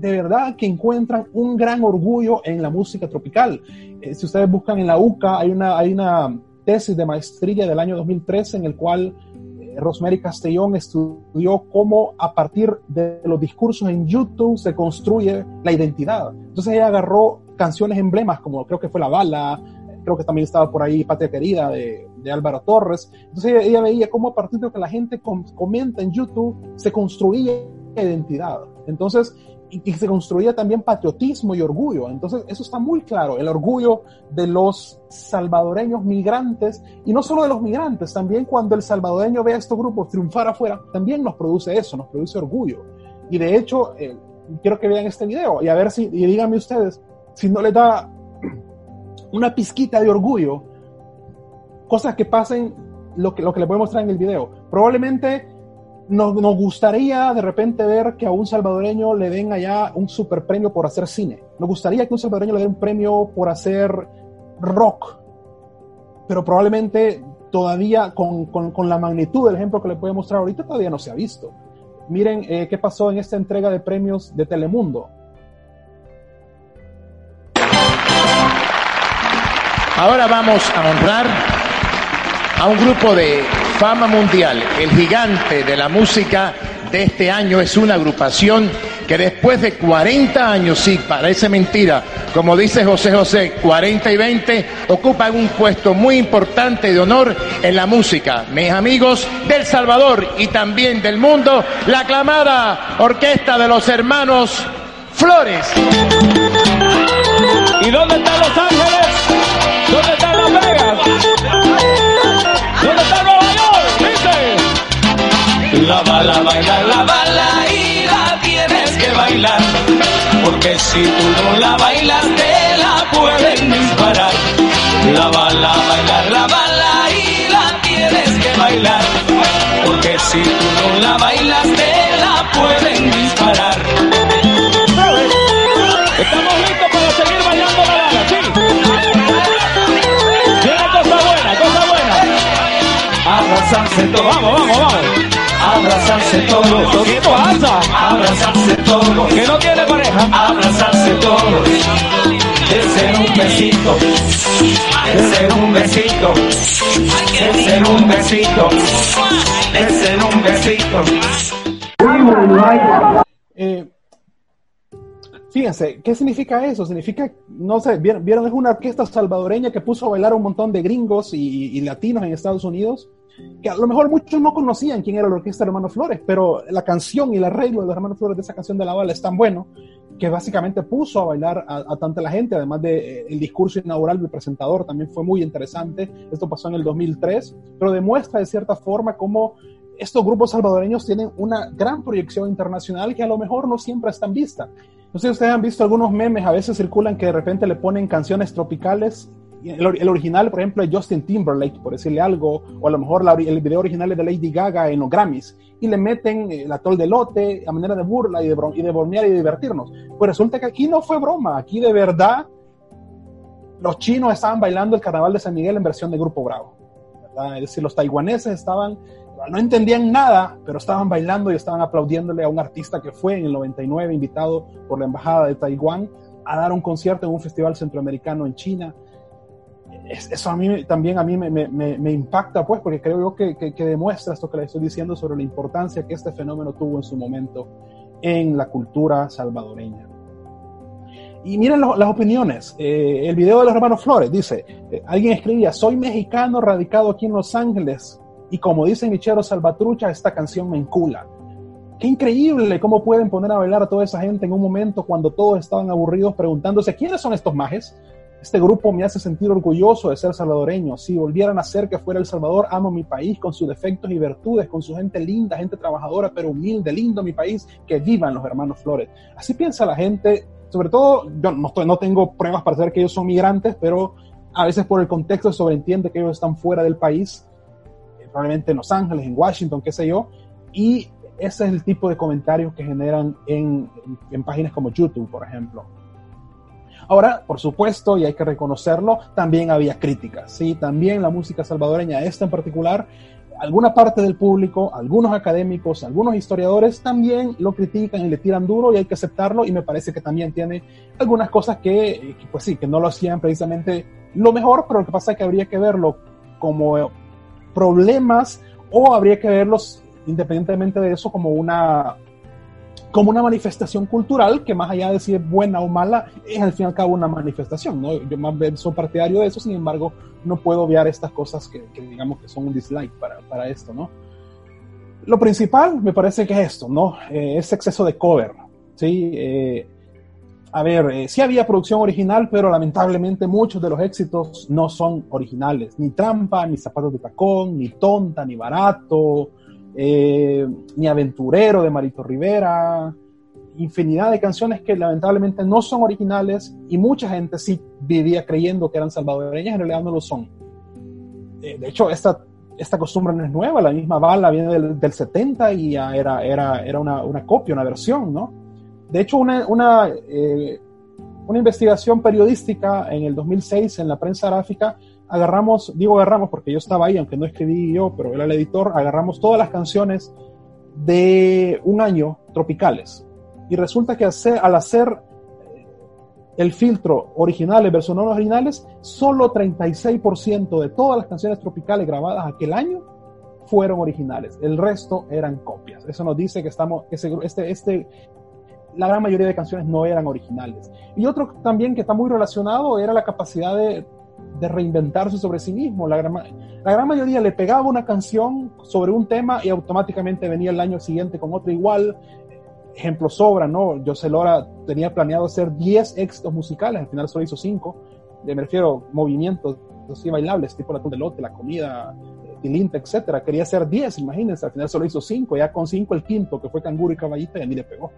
de verdad que encuentran un gran orgullo en la música tropical. Eh, si ustedes buscan en la UCA, hay una, tesis de maestría del año 2013 en el cual eh, Rosemary Castellón estudió cómo a partir de los discursos en YouTube se construye la identidad. Entonces ella agarró canciones emblemas como creo que fue La Bala, creo que también estaba por ahí Patria Querida de, de Álvaro Torres. Entonces ella, veía cómo a partir de lo que la gente com comenta en YouTube se construía identidad. Entonces y, se construía también patriotismo y orgullo. Entonces, eso está muy claro, el orgullo de los salvadoreños migrantes, y no solo de los migrantes, también cuando el salvadoreño ve a estos grupos triunfar afuera, también nos produce eso, nos produce orgullo. Y de hecho, eh, quiero que vean este video y a ver si, y díganme ustedes, si no les da una pizquita de orgullo, cosas que pasen, lo que, lo que les voy a mostrar en el video. Probablemente nos, gustaría de repente ver que a un salvadoreño le den allá un super premio por hacer cine. Nos gustaría que un salvadoreño le den un premio por hacer rock. Pero probablemente todavía con, con, con la magnitud del ejemplo que le voy a mostrar ahorita todavía no se ha visto. Miren eh, qué pasó en esta entrega de premios de Telemundo. Ahora vamos a honrar a un grupo de fama mundial. El gigante de la música de este año es una agrupación que después de 40 años, sí, parece mentira, como dice José José, 40 y 20, ocupan un puesto muy importante de honor en la música. Mis amigos del Salvador y también del mundo, la aclamada orquesta de los hermanos Flores. ¿Y dónde están Los Ángeles? ¿Dónde La bala, baila la bala y la tienes que bailar. Porque si tú no la bailas, te la pueden disparar. La bala, bailar la bala y la tienes que bailar. Porque si tú no la bailas, te la pueden disparar. Estamos listos para seguir bailando la bala, sí. Viene cosa buena, cosa buena. Abrazarse todos. Vamos, vamos, vamos. Abrazarse todos. ¿Qué pasa? Abrazarse todos. Que no tiene pareja. Abrazarse todos. Dense un besito. Dense un besito. Dense un besito. Dense un besito. Eh, fíjense, ¿qué significa eso? Significa, no sé, ¿vieron, vieron? Es una orquesta salvadoreña que puso a bailar a un montón de gringos y, y, latinos en Estados Unidos, que a lo mejor muchos no conocían quién era la orquesta de Hermanos Flores, pero la canción y el arreglo de los Hermanos Flores de esa canción de la bala es tan bueno que básicamente puso a bailar a, a tanta la gente, además del de, eh, el discurso inaugural del presentador también fue muy interesante, esto pasó en el 2003, pero demuestra de cierta forma cómo estos grupos salvadoreños tienen una gran proyección internacional que a lo mejor no siempre están vista. No sé si ustedes han visto algunos memes, a veces circulan que de repente le ponen canciones tropicales. El, el original, por ejemplo, es Justin Timberlake, por decirle algo, o a lo mejor la, el video original es de Lady Gaga en los Grammys, y le meten el atol de lote a manera de burla y de, y de bromear y divertirnos. Pues resulta que aquí no fue broma, aquí de verdad los chinos estaban bailando el carnaval de San Miguel en versión de Grupo Bravo. ¿verdad? Es decir, los taiwaneses estaban no entendían nada, pero estaban bailando y estaban aplaudiéndole a un artista que fue en el 99 invitado por la Embajada de Taiwán a dar un concierto en un festival centroamericano en China. Eso a mí también a mí me, impacta, pues, porque creo yo que, demuestra esto que le estoy diciendo sobre la importancia que este fenómeno tuvo en su momento en la cultura salvadoreña. Y miren las opiniones. Eh, el video de los hermanos Flores dice, eh, alguien escribía, soy mexicano radicado aquí en Los Ángeles, y como dice Michero Salvatrucha, esta canción me encula. Qué increíble cómo pueden poner a bailar a toda esa gente en un momento cuando todos estaban aburridos preguntándose quiénes son estos majes. Este grupo me hace sentir orgulloso de ser salvadoreño. Si volvieran a ser que fuera El Salvador, amo mi país con sus defectos y virtudes, con su gente linda, gente trabajadora, pero humilde, lindo mi país, que vivan los hermanos Flores. Así piensa la gente, sobre todo, yo no, estoy, no tengo pruebas para saber que ellos son migrantes, pero a veces por el contexto sobreentiende que ellos están fuera del país probablemente en Los Ángeles, en Washington, qué sé yo, y ese es el tipo de comentarios que generan en, en, páginas como YouTube, por ejemplo. Ahora, por supuesto, y hay que reconocerlo, también había críticas, ¿sí? También la música salvadoreña, esta en particular, alguna parte del público, algunos académicos, algunos historiadores también lo critican y le tiran duro y hay que aceptarlo y me parece que también tiene algunas cosas que, que pues sí, que no lo hacían precisamente lo mejor, pero lo que pasa es que habría que verlo como problemas o habría que verlos independientemente de eso como una como una manifestación cultural que más allá de si es buena o mala es al fin y al cabo una manifestación ¿no? yo más bien soy partidario de eso sin embargo no puedo obviar estas cosas que, digamos que son un dislike para, para, esto ¿no? lo principal me parece que es esto ¿no? Eh, ese exceso de cover Sí, eh, a ver, eh, sí había producción original, pero lamentablemente muchos de los éxitos no son originales. Ni Trampa, ni Zapatos de Tacón, ni Tonta, ni Barato, eh, ni Aventurero de Marito Rivera. Infinidad de canciones que lamentablemente no son originales y mucha gente sí vivía creyendo que eran salvadoreñas, en realidad no lo son. Eh, de hecho, esta, esta costumbre no es nueva, la misma bala viene del, del 70 y ya era, era, era una, una copia, una versión, ¿no? De hecho, una, una, eh, una, investigación periodística en el 2006 en la prensa gráfica, agarramos, digo agarramos porque yo estaba ahí, aunque no escribí yo, pero era el editor, agarramos todas las canciones de un año tropicales. Y resulta que al hacer eh, el filtro originales versus no originales, solo 36% de todas las canciones tropicales grabadas aquel año fueron originales. El resto eran copias. Eso nos dice que estamos, este, este la gran mayoría de canciones no eran originales. Y otro también que está muy relacionado era la capacidad de, de reinventarse sobre sí mismo. La gran, la gran, mayoría le pegaba una canción sobre un tema y automáticamente venía el año siguiente con otro igual. Ejemplos sobran, ¿no? José Lora tenía planeado hacer 10 éxitos musicales, al final solo hizo 5. Me refiero movimientos así bailables, tipo la lote, la comida, tilinte, etcétera. Quería hacer 10, imagínense, al final solo hizo 5, ya con 5 el quinto, que fue Canguro y Caballita, y a mí le pegó.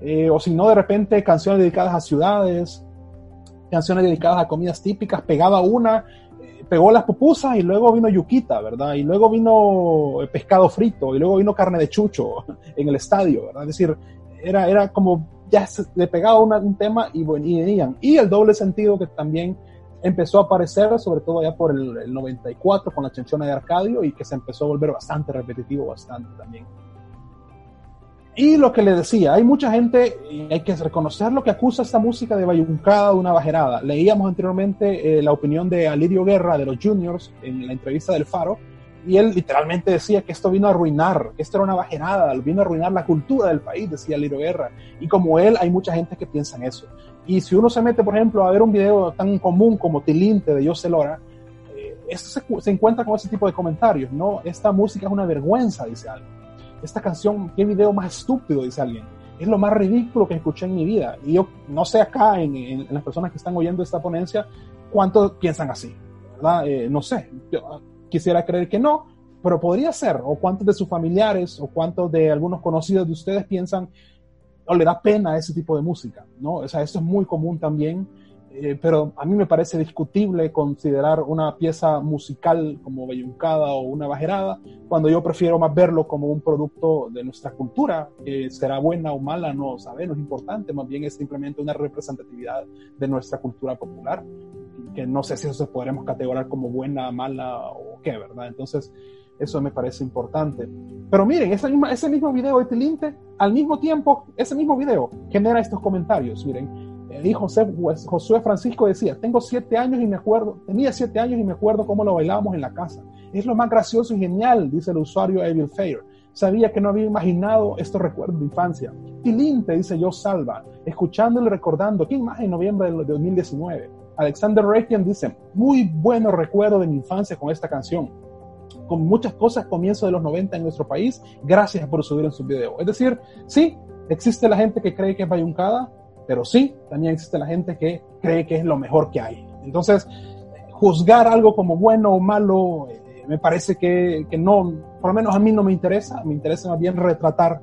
Eh, o si no, de repente canciones dedicadas a ciudades, canciones dedicadas a comidas típicas, pegaba una, eh, pegó las pupusas y luego vino yuquita, ¿verdad? Y luego vino eh, pescado frito y luego vino carne de chucho en el estadio, ¿verdad? Es decir, era, era como ya le pegaba un tema y venían. Y el doble sentido que también empezó a aparecer, sobre todo ya por el, el 94 con la chanchona de Arcadio y que se empezó a volver bastante repetitivo, bastante también. Y lo que le decía, hay mucha gente, hay que reconocer lo que acusa esta música de bayuncada, de una bajerada. Leíamos anteriormente eh, la opinión de Alirio Guerra de los Juniors en la entrevista del Faro, y él literalmente decía que esto vino a arruinar, que esto era una bajerada, vino a arruinar la cultura del país, decía Alirio Guerra. Y como él, hay mucha gente que piensa en eso. Y si uno se mete, por ejemplo, a ver un video tan común como Tilinte de José Lora, eh, esto se, se encuentra con ese tipo de comentarios, ¿no? Esta música es una vergüenza, dice algo esta canción, qué video más estúpido, dice alguien. Es lo más ridículo que escuché en mi vida. Y yo no sé acá, en, las personas que están oyendo esta ponencia, cuántos piensan así. ¿verdad? Eh, no sé. Yo quisiera creer que no, pero podría ser. O cuántos de sus familiares o cuántos de algunos conocidos de ustedes piensan o le da pena ese tipo de música. ¿no? O sea, esto es muy común también eh, pero a mí me parece discutible considerar una pieza musical como Belluncada o una bajerada, cuando yo prefiero más verlo como un producto de nuestra cultura, que será buena o mala, no sabe, no es importante, más bien es simplemente una representatividad de nuestra cultura popular, que no sé si eso se podremos categorizar como buena, mala o qué, ¿verdad? Entonces, eso me parece importante. Pero miren, ese mismo, ese mismo video de Tilinte, al mismo tiempo, ese mismo video genera estos comentarios, miren y José, pues, Josué Francisco decía, tengo siete años y me acuerdo, tenía siete años y me acuerdo cómo lo bailábamos en la casa. Es lo más gracioso y genial, dice el usuario Evil Fair. Sabía que no había imaginado estos recuerdos de infancia. Tilín, te dice yo salva, escuchándolo y recordando, ¿quién más en noviembre de 2019? Alexander Rekian dice, muy bueno recuerdo de mi infancia con esta canción. Con muchas cosas comienzo de los 90 en nuestro país, gracias por subir en su video. Es decir, sí, existe la gente que cree que es bayuncada, pero sí, también existe la gente que cree que es lo mejor que hay. Entonces, juzgar algo como bueno o malo, eh, me parece que, que, no, por lo menos a mí no me interesa, me interesa más bien retratar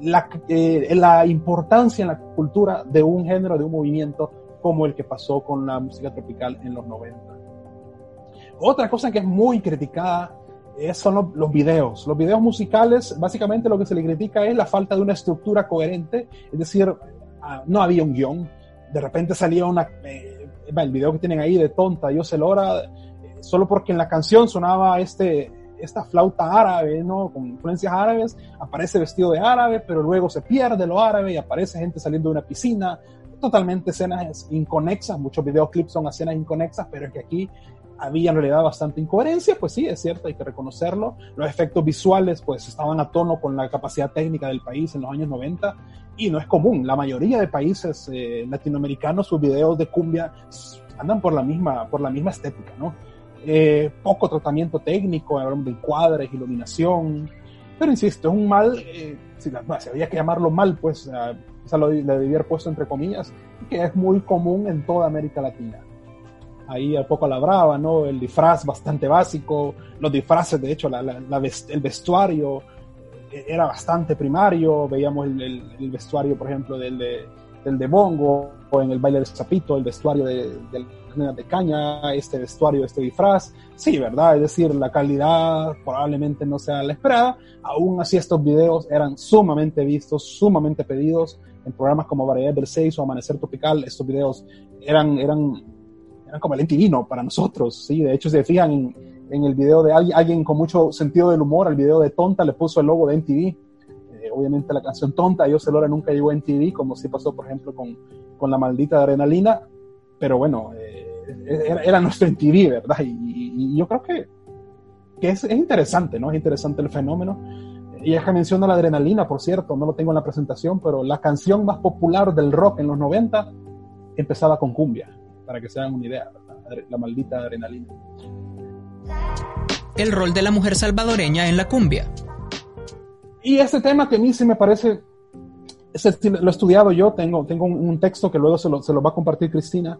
la, eh, la importancia en la cultura de un género, de un movimiento como el que pasó con la música tropical en los 90. Otra cosa que es muy criticada es, son los, videos. Los videos musicales, básicamente lo que se le critica es la falta de una estructura coherente, es decir, no había un guion. De repente salía una, eh, el video que tienen ahí de tonta, yo se eh, solo porque en la canción sonaba este, esta flauta árabe, ¿no? Con influencias árabes, aparece vestido de árabe, pero luego se pierde lo árabe y aparece gente saliendo de una piscina, totalmente escenas inconexas, muchos videoclips son escenas inconexas, pero es que aquí había en realidad bastante incoherencia, pues sí, es cierto, hay que reconocerlo. Los efectos visuales pues estaban a tono con la capacidad técnica del país en los años 90 y no es común. La mayoría de países eh, latinoamericanos, sus videos de cumbia andan por la misma, por la misma estética, ¿no? Eh, poco tratamiento técnico, hablamos de encuadres, iluminación, pero insisto, es un mal, eh, si, había que llamarlo mal, pues sea, lo, le debía haber puesto entre comillas, que es muy común en toda América Latina. Ahí a poco a la brava, ¿no? El disfraz bastante básico, los disfraces, de hecho, el vestuario eh, era bastante primario, veíamos el, vestuario, por ejemplo, del de, Bongo, o en el baile del sapito, el vestuario de, de de caña, este vestuario, este disfraz, sí, ¿verdad? Es decir, la calidad probablemente no sea la esperada, aún así estos videos eran sumamente vistos, sumamente pedidos en programas como Variedad del 6 o Amanecer Tropical, estos videos eran, eran, eran como el MTV, ¿no? Para nosotros, sí, de hecho se fijan en, en el video de alguien, alguien con mucho sentido del humor, al video de Tonta le puso el logo de MTV, Eh, obviamente la canción Tonta, Yo Celora nunca llegó a MTV, como sí pasó, por ejemplo, con, con La Maldita Adrenalina, pero bueno, eh, era, era nuestro MTV, ¿verdad? Y, y- y yo creo que, que es, es interesante, ¿no? Es interesante el fenómeno. Y es que menciono la adrenalina, por cierto, no lo tengo en la presentación, pero la canción más popular del rock en los 90 empezaba con cumbia, para que se hagan una idea, ¿verdad? La maldita adrenalina. El rol de la mujer salvadoreña en la cumbia. Y este tema que a mí sí me parece, lo he estudiado yo, tengo, tengo un, un texto que luego se lo, se lo va a compartir Cristina.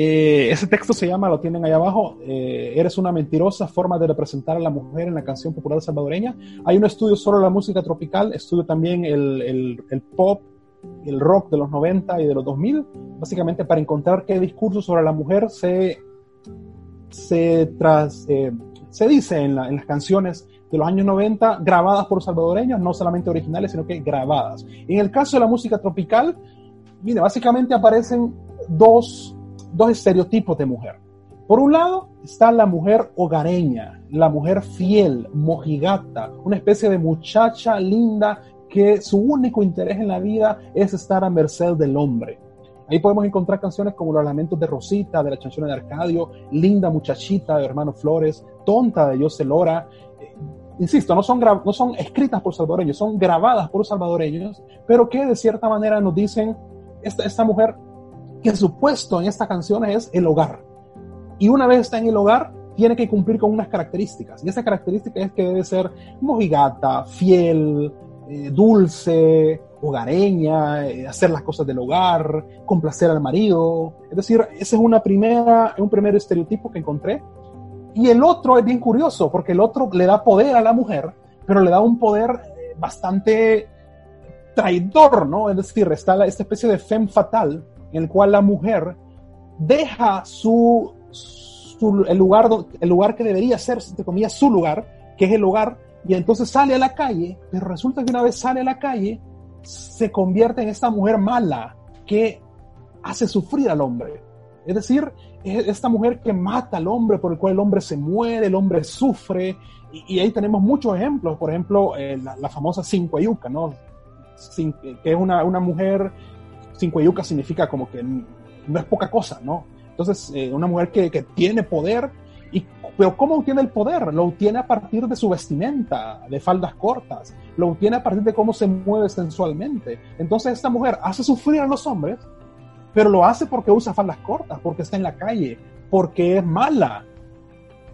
Eh, ese texto se llama, lo tienen ahí abajo, eh, Eres una mentirosa forma de representar a la mujer en la canción popular salvadoreña. Hay un estudio sobre la música tropical, estudio también el, el, el pop, el rock de los 90 y de los 2000, básicamente para encontrar qué discurso sobre la mujer se, se, tras, eh, se dice en, en las canciones de los años 90 grabadas por salvadoreños, no solamente originales, sino que grabadas. En el caso de la música tropical, mire, básicamente aparecen dos, dos estereotipos de mujer. Por un lado está la mujer hogareña, la mujer fiel, mojigata, una especie de muchacha linda que su único interés en la vida es estar a merced del hombre. Ahí podemos encontrar canciones como Los Lamentos de Rosita, de la canción de Arcadio, Linda Muchachita de Hermano Flores, Tonta de José Lora. Eh, Insisto, no son, no son escritas por salvadoreños, son grabadas por salvadoreños, pero que de cierta manera nos dicen esta, esta mujer que su puesto en esta canción es el hogar. Y una vez está en el hogar, tiene que cumplir con unas características. Y esa característica es que debe ser mojigata, fiel, eh, dulce, hogareña, eh, hacer las cosas del hogar, complacer al marido. Es decir, ese es una primera, un primer estereotipo que encontré. Y el otro es bien curioso, porque el otro le da poder a la mujer, pero le da un poder eh, bastante traidor, ¿no? Es decir, está esta especie de femme fatal en el cual la mujer deja su, el, lugar, el lugar que debería ser, entre comillas, su lugar, que es el hogar, y entonces sale a la calle, pero resulta que una vez sale a la calle, se convierte en esta mujer mala que hace sufrir al hombre. Es decir, es esta mujer que mata al hombre, por el cual el hombre se muere, el hombre sufre, y, y ahí tenemos muchos ejemplos, por ejemplo, eh, la, la famosa Cincuayuca, ¿no? Cin- que es una, una mujer, Cincuayuca significa como que no es poca cosa, ¿no? Entonces, eh, una mujer que, que tiene poder, y, pero ¿cómo obtiene el poder? Lo obtiene a partir de su vestimenta, de faldas cortas, lo obtiene a partir de cómo se mueve sensualmente. Entonces, esta mujer hace sufrir a los hombres, pero lo hace porque usa faldas cortas, porque está en la calle, porque es mala.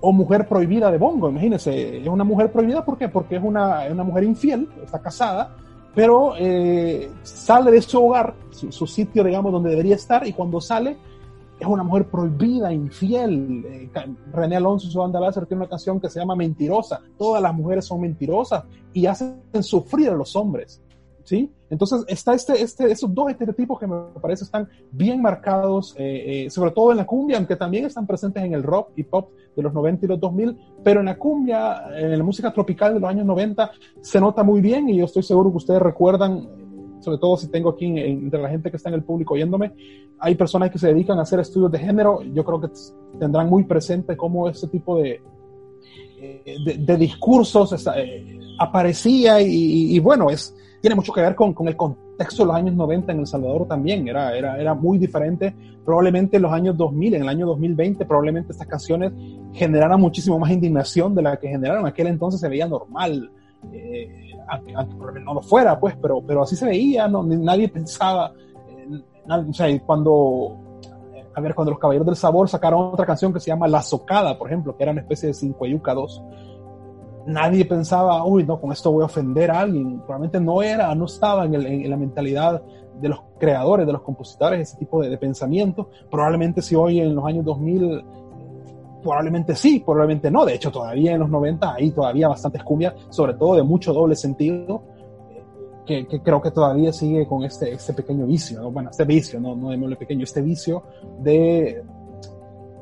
O mujer prohibida de bongo, imagínense, es una mujer prohibida, ¿por qué? Porque es una, mujer infiel, está casada, pero eh, sale de su hogar, su, su sitio, digamos, donde debería estar, y cuando sale, es una mujer prohibida, infiel. Eh, René Alonso, su banda láser, tiene una canción que se llama Mentirosa. Todas las mujeres son mentirosas y hacen sufrir a los hombres. ¿Sí? Entonces, está este, este, esos dos estereotipos que me parece están bien marcados, eh, eh, sobre todo en la cumbia, aunque también están presentes en el rock y pop de los 90 y los 2000, pero en la cumbia, en la música tropical de los años 90, se nota muy bien y yo estoy seguro que ustedes recuerdan, sobre todo si tengo aquí en- entre la gente que está en el público oyéndome, hay personas que se dedican a hacer estudios de género, yo creo que tendrán muy presente cómo ese tipo de, eh, de, de discursos esa- eh, aparecía y, bueno, es, tiene mucho que ver con, con el contexto de los años 90 en El Salvador también, era, era, era muy diferente, probablemente en los años 2000, en el año 2020, probablemente estas canciones generaran muchísimo más indignación de la que generaron, en aquel entonces se veía normal, eh, probablemente no lo fuera, pues, pero, pero así se veía, no, nadie pensaba, o sea, cuando, eh, a ver, cuando los Caballeros del Sabor sacaron otra canción que se llama La Socada, por ejemplo, que era una especie de Cincuayuca 2, nadie pensaba, uy, no, con esto voy a ofender a alguien. Probablemente no era, no estaba en, el- en la mentalidad de los creadores, de los compositores, ese tipo de, de pensamiento. Probablemente si hoy en los años 2000, probablemente sí, probablemente no. De hecho, todavía en los 90 hay todavía bastantes cumbias, sobre todo de mucho doble sentido, que, que creo que todavía sigue con este, este pequeño vicio, ¿no? bueno, este vicio, no, no llamémosle pequeño, este vicio de,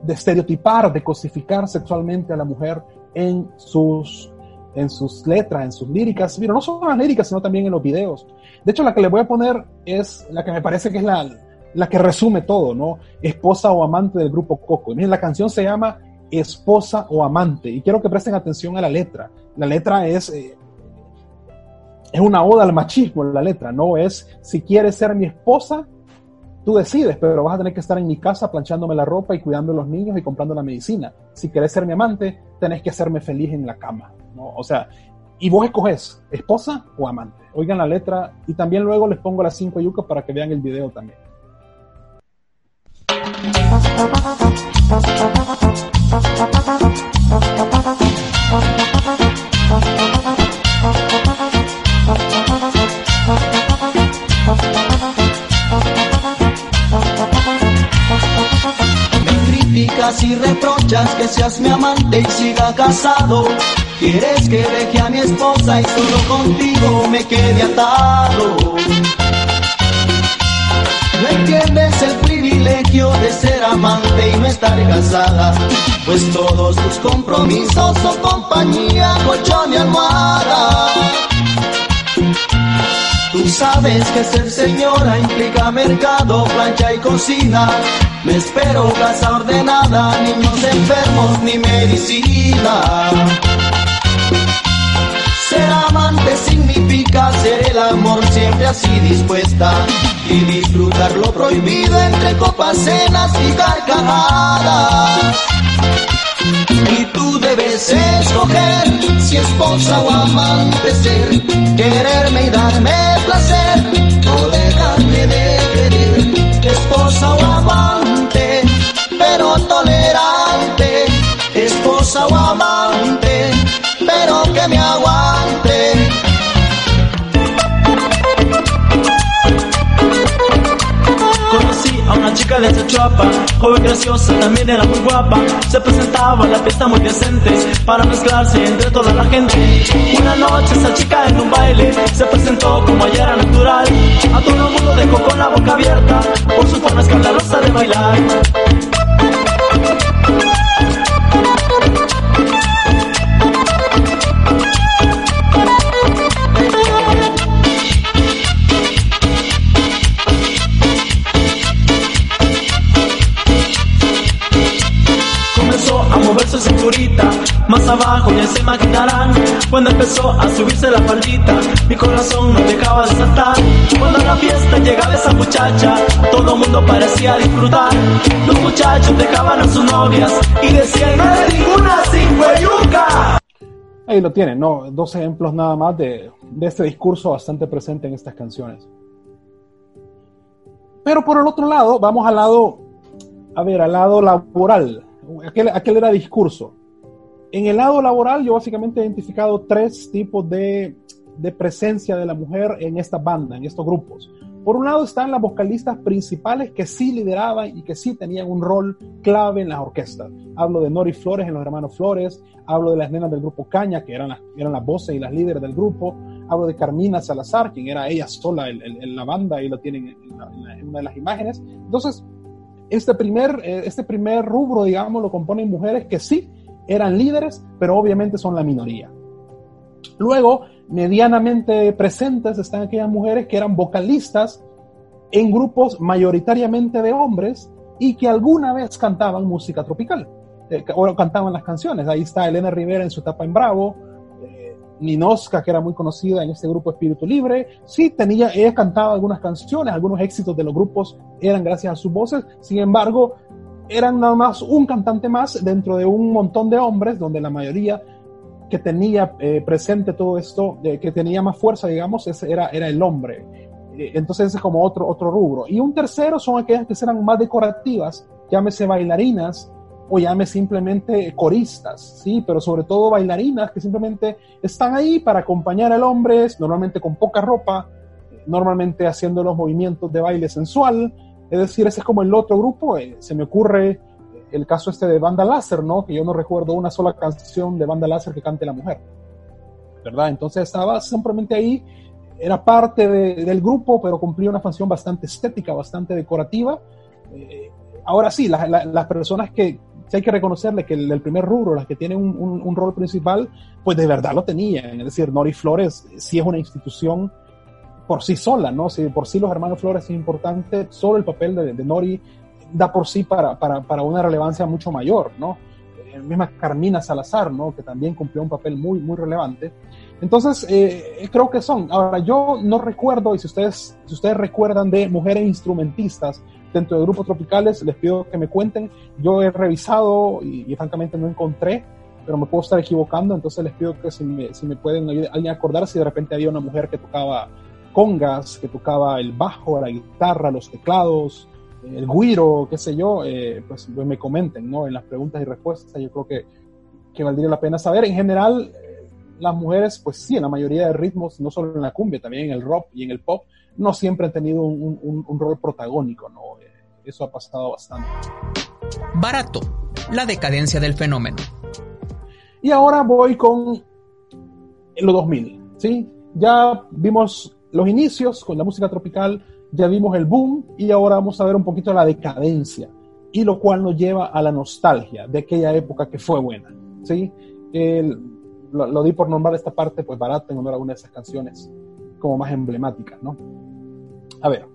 de estereotipar, de cosificar sexualmente a la mujer en sus, en sus letras, en sus líricas, pero no solo las líricas, sino también en los videos. De hecho, la que le voy a poner es la que me parece que es la, la que resume todo, ¿no? Esposa o amante del grupo Coco. Miren, la canción se llama Esposa o amante, y quiero que presten atención a la letra. La letra es, eh, es una oda al machismo, la letra, no es si quieres ser mi esposa, tú decides, pero vas a tener que estar en mi casa planchándome la ropa y cuidando a los niños y comprando la medicina. Si quieres ser mi amante, tenés que hacerme feliz en la cama, ¿no? O sea, y vos escoges esposa o amante. Oigan la letra y también luego les pongo las cinco yucas para que vean el video también. Y reprochas que seas mi amante y siga casado. Quieres que deje a mi esposa y solo contigo me quede atado. No entiendes el de ser amante y no estar casada. Pues todos tus compromisos son compañía, colchón y almohada. Tú sabes que ser señora implica mercado, plancha y cocina. Me espero casa ordenada, niños enfermos ni medicina. Ser amante significa ser el amor siempre así dispuesta y disfrutar lo prohibido entre copas, cenas y carcajadas. Y tú debes escoger si esposa o amante ser, quererme y darme placer, o dejarme de querer. Esposa o amante, pero tolerante, esposa o amante, pero que me aguante. Chica de Chachuapa, joven graciosa, también era muy guapa. Se presentaba en la fiesta muy decente para mezclarse entre toda la gente. Una noche esa chica en un baile se presentó como era natural. A todo el mundo dejó con la boca abierta por su forma escandalosa de bailar. Mover su cinturita, más abajo ya se imaginarán. Cuando empezó a subirse la faldita, mi corazón no dejaba de saltar. Cuando a la fiesta llegaba esa muchacha, todo el mundo parecía disfrutar. Los muchachos dejaban a sus novias y decían, no eres ninguna cingüeyuca. Ahí lo tienen, ¿no? Dos ejemplos nada más de, de este discurso bastante presente en estas canciones. Pero por el otro lado, vamos al lado, a ver, al lado laboral. Aquel, era discurso. En el lado laboral, yo básicamente he identificado tres tipos de, de presencia de la mujer en esta banda, en estos grupos. Por un lado están las vocalistas principales que sí lideraban y que sí tenían un rol clave en las orquestas. Hablo de Nori Flores en Los Hermanos Flores, hablo de las nenas del grupo Caña, que eran las, eran las voces y las líderes del grupo, hablo de Carmina Salazar, quien era ella sola en, la banda, y lo tienen en, la- la- en una de las imágenes. Entonces, este primer, eh, este primer rubro, digamos, lo componen mujeres que sí eran líderes, pero obviamente son la minoría. Luego, medianamente presentes están aquellas mujeres que eran vocalistas en grupos mayoritariamente de hombres y que alguna vez cantaban música tropical, eh, o cantaban las canciones. Ahí está Elena Rivera en su etapa en Bravo, Ninoska, que era muy conocida en este grupo Espíritu Libre. Sí, tenía, ella cantaba algunas canciones, algunos éxitos de los grupos eran gracias a sus voces. Sin embargo, eran nada más un cantante más dentro de un montón de hombres, donde la mayoría que tenía eh, presente todo esto, que tenía más fuerza, digamos, ese era, era el hombre. Eh, entonces es como otro, otro rubro. Y un tercero son aquellas que eran más decorativas, llámese bailarinas o llame simplemente coristas, ¿sí? Pero sobre todo bailarinas que simplemente están ahí para acompañar al hombre, normalmente con poca ropa, normalmente haciendo los movimientos de baile sensual. Es decir, ese es como el otro grupo. eh, se me ocurre el caso este de Banda Láser, ¿no? Que yo no recuerdo una sola canción de Banda Láser que cante la mujer. ¿Verdad? Entonces estaba simplemente ahí, era parte de- del grupo, pero cumplía una función bastante estética, bastante decorativa. Eh, ahora sí, la- la- las personas que sí hay que reconocerle que el, primer rubro, las que tienen un, un- rol principal, pues de verdad lo tenían. Es decir, Nori Flores sí es una institución por sí sola, ¿no? Si por sí los hermanos Flores es importante, solo el papel de, de Nori da por sí para, para, para una relevancia mucho mayor, ¿no? Eh, misma Carmina Salazar, ¿no? Que también cumplió un papel muy, muy relevante. Entonces, eh, creo que son. Ahora, yo no recuerdo, y si ustedes, si ustedes recuerdan de mujeres instrumentistas dentro de grupos tropicales, les pido que me cuenten. Yo he revisado y, y francamente no encontré, pero me puedo estar equivocando, entonces les pido que si me, si me pueden alguien acordar si de repente había una mujer que tocaba congas, que tocaba el bajo, la guitarra, los teclados, el guiro, qué sé yo, eh, pues, pues me comenten, ¿no? En las preguntas y respuestas, yo creo que, que valdría la pena saber. En general, eh, las mujeres, pues sí, en la mayoría de ritmos, no solo en la cumbia, también en el rock y en el pop, no siempre han tenido un, un- un rol protagónico, ¿no? Eso ha pasado bastante. Barato, la decadencia del fenómeno. Y ahora voy con los 2000, ¿sí? Ya vimos los inicios con la música tropical, ya vimos el boom y ahora vamos a ver un poquito la decadencia, y lo cual nos lleva a la nostalgia de aquella época que fue buena, ¿sí? El- lo, lo di por nombrar esta parte, pues barata en honor a una de esas canciones como más emblemáticas, ¿no? A ver.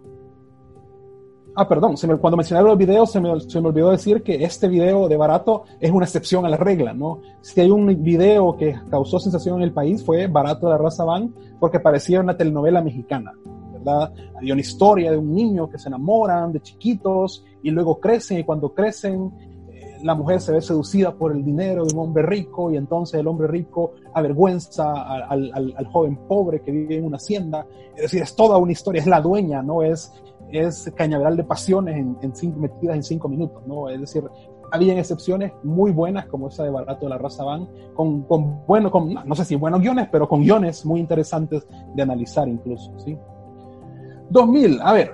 Ah, perdón, cuando mencioné los videos se me, se me olvidó decir que este video de Barato es una excepción a la regla, ¿no? Si hay un video que causó sensación en el país fue Barato de la Raza Van, porque parecía una telenovela mexicana, ¿verdad? Había una historia de un niño que se enamoran de chiquitos y luego crecen y cuando crecen eh, la mujer se ve seducida por el dinero de un hombre rico y entonces el hombre rico avergüenza al- al- al joven pobre que vive en una hacienda. Es decir, es toda una historia, es la dueña, ¿no? Es, es cañaveral de pasiones en, en cinco, metidas en cinco minutos, ¿no? Es decir, habían excepciones muy buenas como esa de Barato de la Raza Van, con, con bueno, con, no sé si buenos guiones, pero con guiones muy interesantes de analizar incluso, ¿sí? 2000, a ver,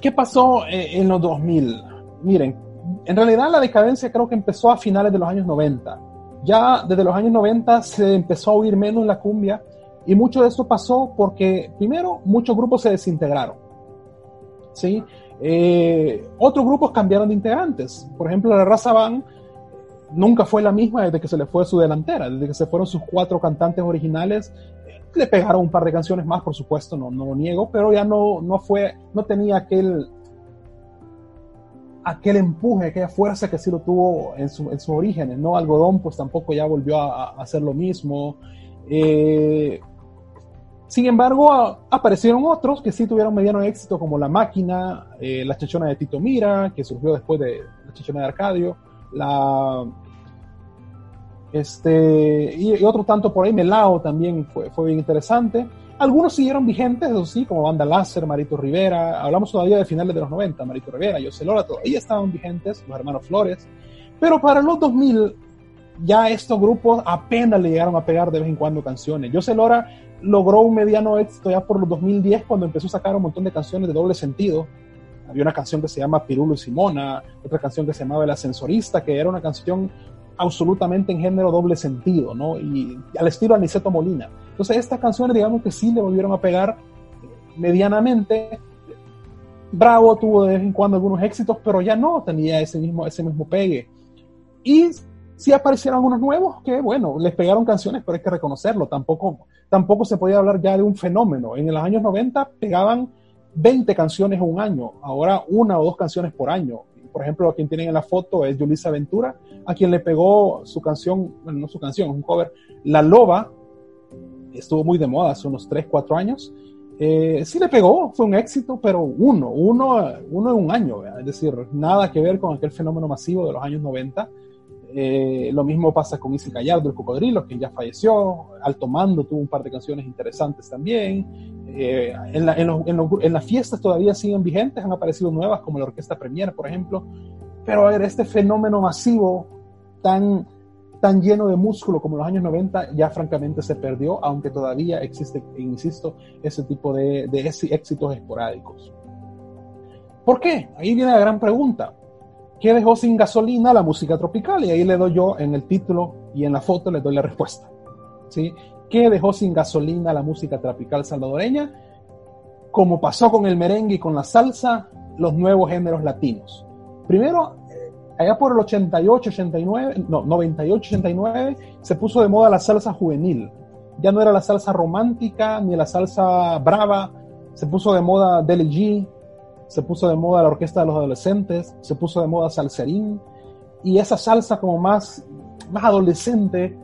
¿qué pasó eh, en los 2000? Miren, en realidad la decadencia creo que empezó a finales de los años 90. Ya desde los años 90 se empezó a oír menos la cumbia y mucho de eso pasó porque, primero, muchos grupos se desintegraron. ¿Sí? Eh, otros grupos cambiaron de integrantes. Por ejemplo, la Raza Van nunca fue la misma desde que se le fue su delantera, desde que se fueron sus cuatro cantantes originales. eh, Le pegaron un par de canciones más, por supuesto, no, no lo niego, pero ya no, no fue, no tenía aquel, aquel empuje, aquella fuerza que sí lo tuvo en su, en sus orígenes, ¿no? Algodón, pues tampoco ya volvió a, a hacer lo mismo. Eh, sin embargo, aparecieron otros que sí tuvieron mediano éxito, como La Máquina, eh, La Chechona de Tito Mira, que surgió después de La Chechona de Arcadio, la, este, y, y otro tanto por ahí, Melao también fue, fue bien interesante. Algunos siguieron vigentes, eso sí, como Banda Láser, Marito Rivera, hablamos todavía de finales de los 90, Marito Rivera, José Lora, todavía estaban vigentes, los hermanos Flores, pero para los 2000 ya estos grupos apenas le llegaron a pegar de vez en cuando canciones. José Lora logró un mediano éxito ya por los 2010 cuando empezó a sacar un montón de canciones de doble sentido. Había una canción que se llama Pirulo y Simona, otra canción que se llamaba El Ascensorista, que era una canción absolutamente en género doble sentido, ¿no? Y al estilo Aniceto Molina. Entonces estas canciones, digamos que sí le volvieron a pegar medianamente. Bravo tuvo de vez en cuando algunos éxitos, pero ya no tenía ese mismo, ese mismo pegue. Y sí aparecieron algunos nuevos que, bueno, les pegaron canciones, pero hay que reconocerlo. Tampoco, tampoco se podía hablar ya de un fenómeno. En los años 90 pegaban 20 canciones un año, ahora una o dos canciones por año. Por ejemplo, quien tienen en la foto es Yulisa Ventura, a quien le pegó su canción, bueno, no su canción, es un cover, La Loba, estuvo muy de moda hace unos 3, 4 años. Eh, sí le pegó, fue un éxito, pero uno, uno, uno en un año, es decir, nada que ver con aquel fenómeno masivo de los años 90. Eh, lo mismo pasa con Isi Gallardo, el cocodrilo, que ya falleció. Alto Mando tuvo un par de canciones interesantes también. Eh, en, las fiestas todavía siguen vigentes, han aparecido nuevas, como la Orquesta Premier, por ejemplo. Pero a ver, este fenómeno masivo tan, tan lleno de músculo como los años 90 ya francamente se perdió, aunque todavía existe, insisto, ese tipo de, de éxitos esporádicos. ¿Por qué? Ahí viene la gran pregunta. ¿Qué dejó sin gasolina la música tropical? Y ahí le doy yo en el título y en la foto le doy la respuesta. ¿Sí? ¿Qué dejó sin gasolina la música tropical salvadoreña? Como pasó con el merengue y con la salsa, los nuevos géneros latinos. Primero, eh, allá por el 88, 89, no, 98, 89, se puso de moda la salsa juvenil. Ya no era la salsa romántica ni la salsa brava, se puso de moda Deli G, se puso de moda la orquesta de los adolescentes, se puso de moda salserín, y esa salsa como más, más adolescente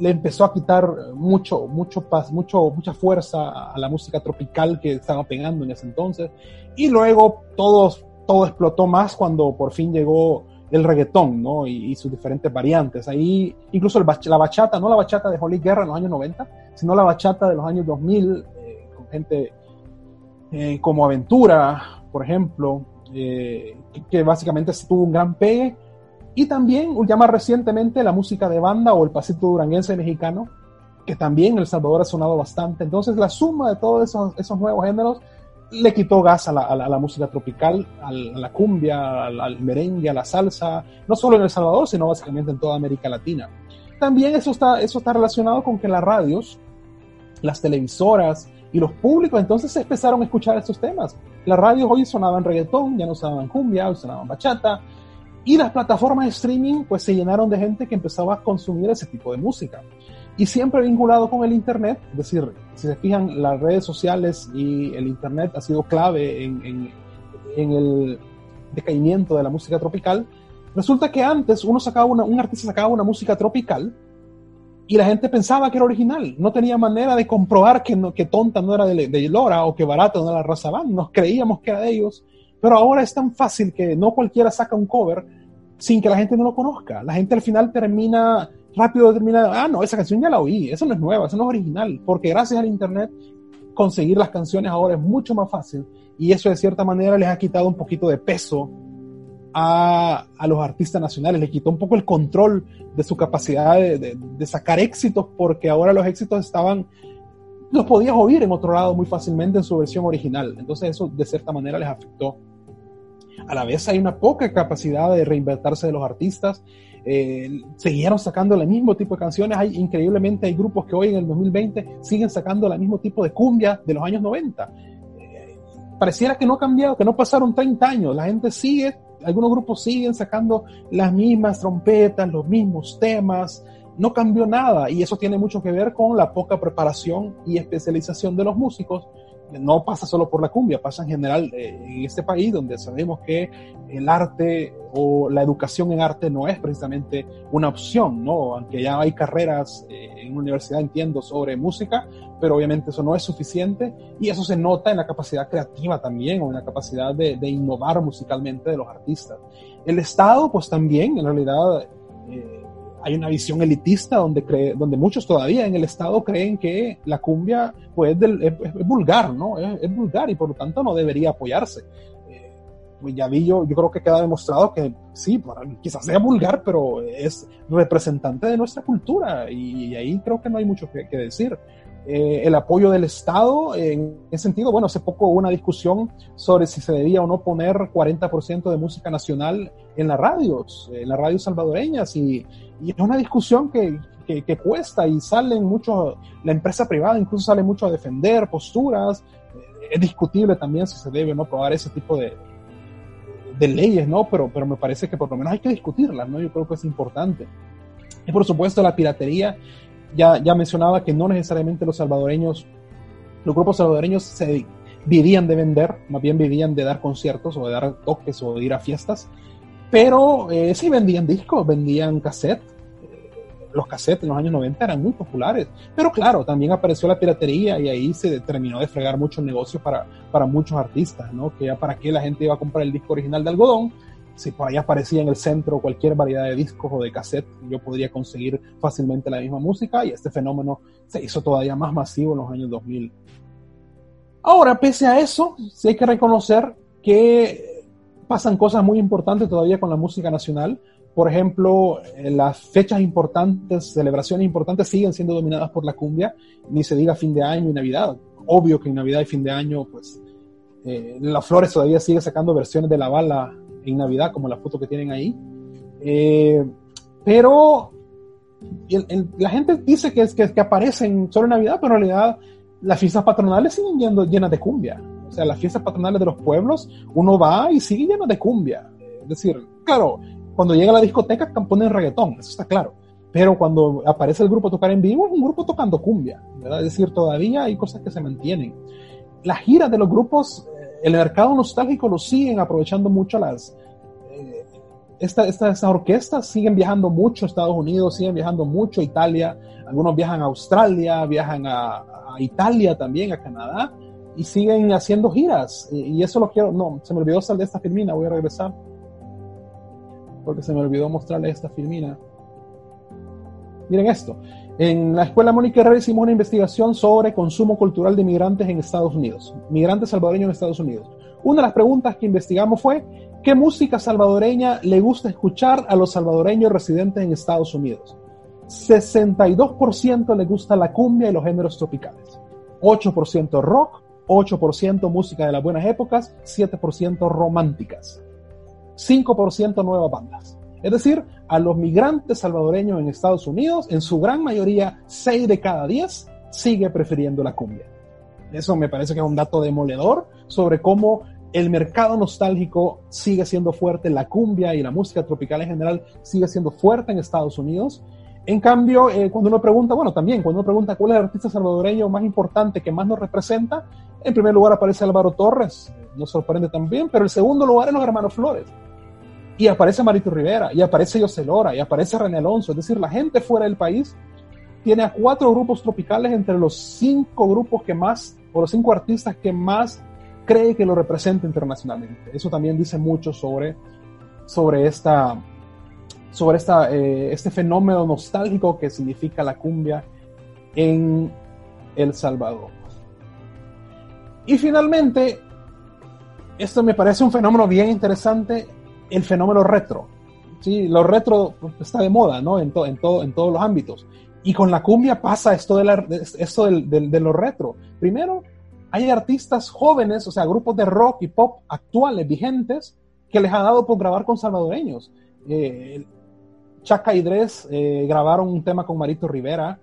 le empezó a quitar mucho, mucho, mucho, mucha fuerza a la música tropical que estaba pegando en ese entonces. Y luego todos, todo explotó más cuando por fin llegó el reggaetón, ¿no? Y, sus diferentes variantes. Ahí, incluso la bachata, no la bachata de Holly Guerra en los años 90, sino la bachata de los años 2000, eh, con gente eh, como Aventura, por ejemplo, eh, que, básicamente tuvo un gran pegue. Y también, ya más recientemente, la música de banda o el pasito duranguense mexicano, que también en El Salvador ha sonado bastante. Entonces, la suma de todos esos, esos nuevos géneros le quitó gas a la, a la, música tropical, a la cumbia, al, merengue, a la salsa, no solo en El Salvador, sino básicamente en toda América Latina. También eso está, eso está relacionado con que las radios, las televisoras y los públicos entonces empezaron a escuchar estos temas. Las radios hoy sonaban reggaetón, ya no sonaban cumbia, hoy sonaban bachata. Y las plataformas de streaming pues se llenaron de gente que empezaba a consumir ese tipo de música. Y siempre vinculado con el Internet, es decir, si se fijan, las redes sociales y el Internet ha sido clave en, el decaimiento de la música tropical. Resulta que antes uno sacaba un artista sacaba una música tropical y la gente pensaba que era original. No tenía manera de comprobar que, no, que Tonta no era de, de Lora o que Barata no era de Raza. Nos creíamos que era de ellos. Pero ahora es tan fácil que no cualquiera saca un cover sin que la gente no lo conozca. La gente al final termina, rápido termina, ah, no, esa canción ya la oí, eso no es nueva, eso no es original. Porque gracias al Internet conseguir las canciones ahora es mucho más fácil y eso de cierta manera les ha quitado un poquito de peso a, a, los artistas nacionales, le quitó un poco el control de su capacidad de, de, sacar éxitos, porque ahora los éxitos estaban, los podías oír en otro lado muy fácilmente en su versión original. Entonces eso de cierta manera les afectó. A la vez hay una poca capacidad de reinventarse de los artistas. Eh, siguieron sacando el mismo tipo de canciones. Hay, increíblemente hay grupos que hoy en el 2020 siguen sacando el mismo tipo de cumbia de los años 90. Eh, pareciera que no ha cambiado, que no pasaron 30 años. La gente sigue algunos grupos siguen sacando las mismas trompetas, los mismos temas, no cambió nada y eso tiene mucho que ver con la poca preparación y especialización de los músicos. No pasa solo por la cumbia, pasa en general eh, en este país donde sabemos que el arte o la educación en arte no es precisamente una opción, ¿no? Aunque ya hay carreras eh, en universidad, entiendo, sobre música, pero obviamente eso no es suficiente y eso se nota en la capacidad creativa también o en la capacidad de, innovar musicalmente de los artistas. El Estado, pues también, en realidad, eh, hay una visión elitista donde, cree, donde muchos todavía en el Estado creen que la cumbia pues, es, vulgar, ¿no? Es, vulgar y por lo tanto no debería apoyarse. Eh, pues ya vi yo, creo que queda demostrado que sí, quizás sea vulgar, pero es representante de nuestra cultura y, ahí creo que no hay mucho que, decir. Eh, el apoyo del Estado, en ese sentido, bueno, hace poco hubo una discusión sobre si se debía o no poner 40% de música nacional en las radios, en las radios salvadoreñas, y, es una discusión que, que, cuesta y salen mucho, la empresa privada incluso sale mucho a defender posturas, es discutible también si se debe o no aprobar ese tipo de, de leyes, ¿no? Pero, pero me parece que por lo menos hay que discutirlas, ¿no? Yo creo que es importante. Y por supuesto la piratería ya, ya mencionaba que no necesariamente los salvadoreños, los grupos salvadoreños se vivían de vender, más bien vivían de dar conciertos o de dar toques o de ir a fiestas, pero eh, sí vendían discos, vendían cassette. Los cassettes en los años 90 eran muy populares, pero claro, también apareció la piratería y ahí se terminó de fregar mucho el negocio para, para muchos artistas, ¿no? Que ya para qué la gente iba a comprar el disco original de algodón, si por ahí aparecía en el centro cualquier variedad de discos o de cassette, yo podría conseguir fácilmente la misma música y este fenómeno se hizo todavía más masivo en los años 2000. Ahora, pese a eso, sí hay que reconocer que pasan cosas muy importantes todavía con la música nacional. Por ejemplo, eh, las fechas importantes, celebraciones importantes siguen siendo dominadas por la cumbia, ni se diga fin de año y Navidad. Obvio que en Navidad y fin de año, pues, eh, Las Flores todavía sigue sacando versiones de la bala en Navidad, como la foto que tienen ahí. Eh, pero la gente dice que, es, que, aparecen solo en Navidad, pero en realidad las fiestas patronales siguen yendo llenas de cumbia. O sea, las fiestas patronales de los pueblos, uno va y sigue llenas de cumbia. Es decir, claro, cuando llega a la discoteca ponen reggaetón, eso está claro. Pero cuando aparece el grupo a tocar en vivo, es un grupo tocando cumbia. ¿verdad? Es decir, todavía hay cosas que se mantienen. Las giras de los grupos, eh, el mercado nostálgico lo siguen aprovechando mucho las, eh, esta- esta- estas orquestas siguen viajando mucho a Estados Unidos, siguen viajando mucho a Italia, algunos viajan a Australia, viajan a, a Italia también, a Canadá, y siguen haciendo giras. Y, y eso lo quiero, no, se me olvidó salir de esta filmina, voy a regresar, porque se me olvidó mostrarles esta filmina. Miren esto. En la Escuela Mónica Herrera hicimos una investigación sobre consumo cultural de migrantes en Estados Unidos, migrantes salvadoreños en Estados Unidos. Una de las preguntas que investigamos fue, ¿qué música salvadoreña le gusta escuchar a los salvadoreños residentes en Estados Unidos? 62% le gusta la cumbia y los géneros tropicales, 8% rock, 8% música de las buenas épocas, 7% románticas, 5% nuevas bandas. Es decir, a los migrantes salvadoreños en Estados Unidos, en su gran mayoría, 6 de cada 10 sigue prefiriendo la cumbia. Eso me parece que es un dato demoledor sobre cómo el mercado nostálgico sigue siendo fuerte, la cumbia y la música tropical en general sigue siendo fuerte en Estados Unidos. En cambio, eh, cuando uno pregunta, bueno, también cuando uno pregunta cuál es el artista salvadoreño más importante que más nos representa, en primer lugar aparece Álvaro Torres, nos sorprende también, pero el segundo lugar es los hermanos Flores. Y aparece Marito Rivera, y aparece José Lora, y aparece René Alonso. Es decir, la gente fuera del país tiene a cuatro grupos tropicales entre los cinco grupos que más, o los cinco artistas que más cree que lo representa internacionalmente. Eso también dice mucho sobre, sobre, esta, sobre esta, eh, este fenómeno nostálgico que significa la cumbia en El Salvador. Y finalmente, esto me parece un fenómeno bien interesante, el fenómeno retro. Sí, lo retro está de moda, ¿no? En, to, en, todo, en todos los ámbitos. Y con la cumbia pasa esto, de, la, lo retro. Primero, hay artistas jóvenes, o sea, grupos de rock y pop actuales, vigentes, que les ha dado por grabar con salvadoreños. Eh, Chaca y Dres eh, grabaron un tema con Marito Rivera.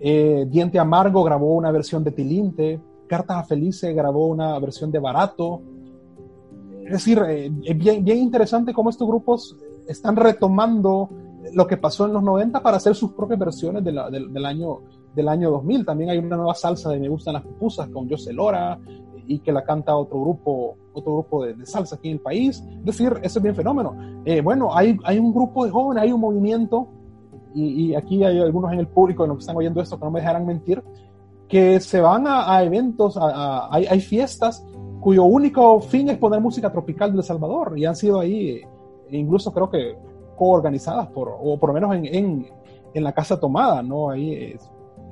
Eh, Diente Amargo grabó una versión de Tilinte. Cartas a Felice grabó una versión de Barato. Es decir, eh, es bien, bien interesante cómo estos grupos están retomando lo que pasó en los 90 para hacer sus propias versiones de la, del, del, año, del año 2000. También hay una nueva salsa de Me Gustan las Pupusas con José Lora y que la canta otro grupo, otro grupo de, de salsa aquí en el país. Es decir, eso es bien fenómeno. Eh, bueno, hay, hay un grupo de jóvenes, hay un movimiento, y, y, aquí hay algunos en el público que están oyendo esto que no me dejarán mentir, que se van a, a eventos, a, a, hay, hay, fiestas cuyo único fin es poner música tropical de El Salvador y han sido ahí, incluso creo que coorganizadas por, o por lo menos en, en, en la Casa Tomada, ¿no? Ahí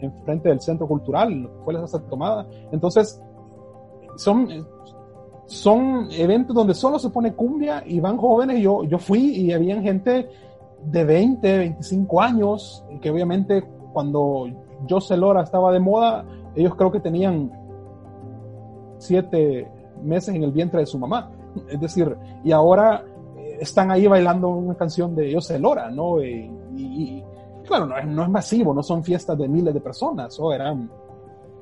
enfrente del Centro Cultural, fue la Casa Tomada. Entonces, son, son eventos donde solo se pone cumbia y van jóvenes. Yo, yo fui y había gente de 20, 25 años, que obviamente cuando José Lora estaba de moda, ellos creo que tenían siete meses en el vientre de su mamá. Es decir, y ahora están ahí bailando una canción de José Lora, ¿no? Y, y, claro, no es, no es, masivo, no son fiestas de miles de personas, o eran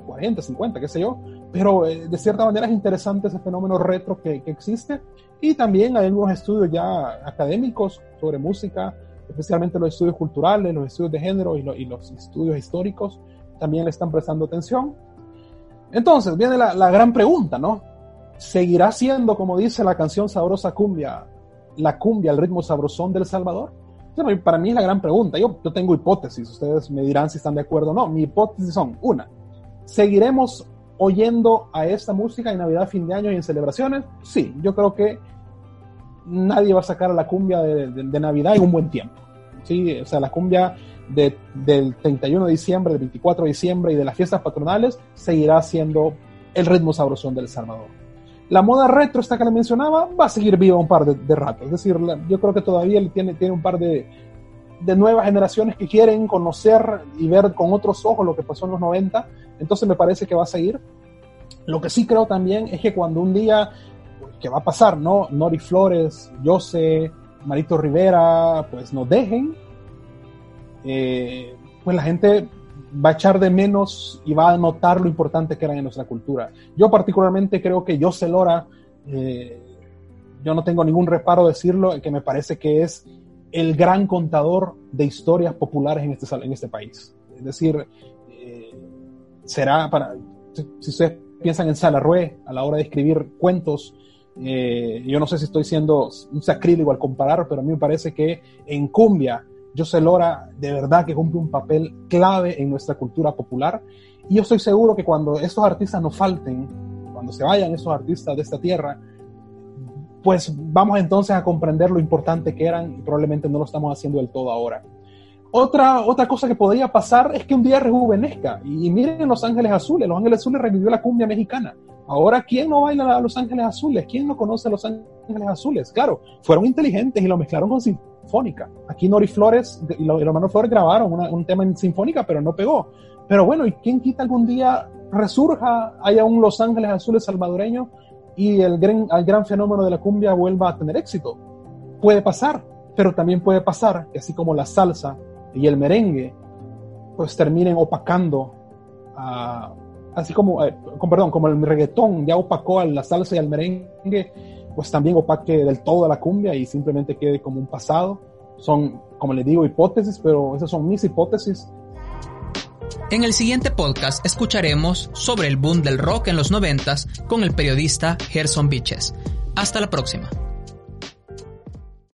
40, 50, qué sé yo, pero eh, de cierta manera es interesante ese fenómeno retro que, que, existe y también hay algunos estudios ya académicos sobre música, especialmente los estudios culturales, los estudios de género y, lo, y los estudios históricos también le están prestando atención. Entonces viene la, la gran pregunta, ¿no? ¿Seguirá siendo, como dice la canción Sabrosa Cumbia, la cumbia, el ritmo sabrosón del Salvador? Bueno, para mí es la gran pregunta. Yo, tengo hipótesis, ustedes me dirán si están de acuerdo o no. Mi hipótesis son, una, ¿seguiremos oyendo a esta música en Navidad, fin de año y en celebraciones? Sí, yo creo que nadie va a sacar a la cumbia de, Navidad en un buen tiempo. Sí, o sea, la cumbia de, del 31 de diciembre, del 24 de diciembre y de las fiestas patronales seguirá siendo el ritmo sabrosón del Salvador. La moda retro, esta que le mencionaba, va a seguir viva un par de, de rato. Es decir, yo creo que todavía tiene, tiene un par de, de nuevas generaciones que quieren conocer y ver con otros ojos lo que pasó en los 90. Entonces me parece que va a seguir. Lo que sí creo también es que cuando un día, que va a pasar, ¿no? Nori Flores, Jose, Marito Rivera, pues nos dejen, eh, pues la gente va a echar de menos y va a notar lo importante que eran en nuestra cultura. Yo particularmente creo que Jose Lora, eh, yo no tengo ningún reparo decirlo, que me parece que es el gran contador de historias populares en este, en este país. Es decir, eh, será para, si, si ustedes piensan en Salarrué a la hora de escribir cuentos, eh, yo no sé si estoy siendo un sacrílego al comparar, pero a mí me parece que en cumbia, José Lora de verdad que cumple un papel clave en nuestra cultura popular. Y yo estoy seguro que cuando estos artistas nos falten, cuando se vayan esos artistas de esta tierra, pues vamos entonces a comprender lo importante que eran y probablemente no lo estamos haciendo del todo ahora. Otra, otra cosa que podría pasar es que un día rejuvenezca. Y, miren Los Ángeles Azules. Los Ángeles Azules revivió la cumbia mexicana. Ahora, ¿quién no baila a Los Ángeles Azules? ¿Quién no conoce a Los Ángeles Azules? Claro, fueron inteligentes y lo mezclaron con. Aquí Nori Flores y los hermanos Flores grabaron una- un tema en sinfónica, pero no pegó. Pero bueno, ¿y quién quita algún día resurja, haya un Los Ángeles Azules salvadoreño y el gran, el gran fenómeno de la cumbia vuelva a tener éxito? Puede pasar, pero también puede pasar que así como la salsa y el merengue, pues terminen opacando, a- así como, eh, con- perdón, como el reggaetón ya opacó a la salsa y al merengue, pues también opaque del todo a la cumbia y simplemente quede como un pasado. Son, como les digo, hipótesis, pero esas son mis hipótesis. En el siguiente podcast escucharemos sobre el boom del rock en los noventas con el periodista Gerson Biches. Hasta la próxima.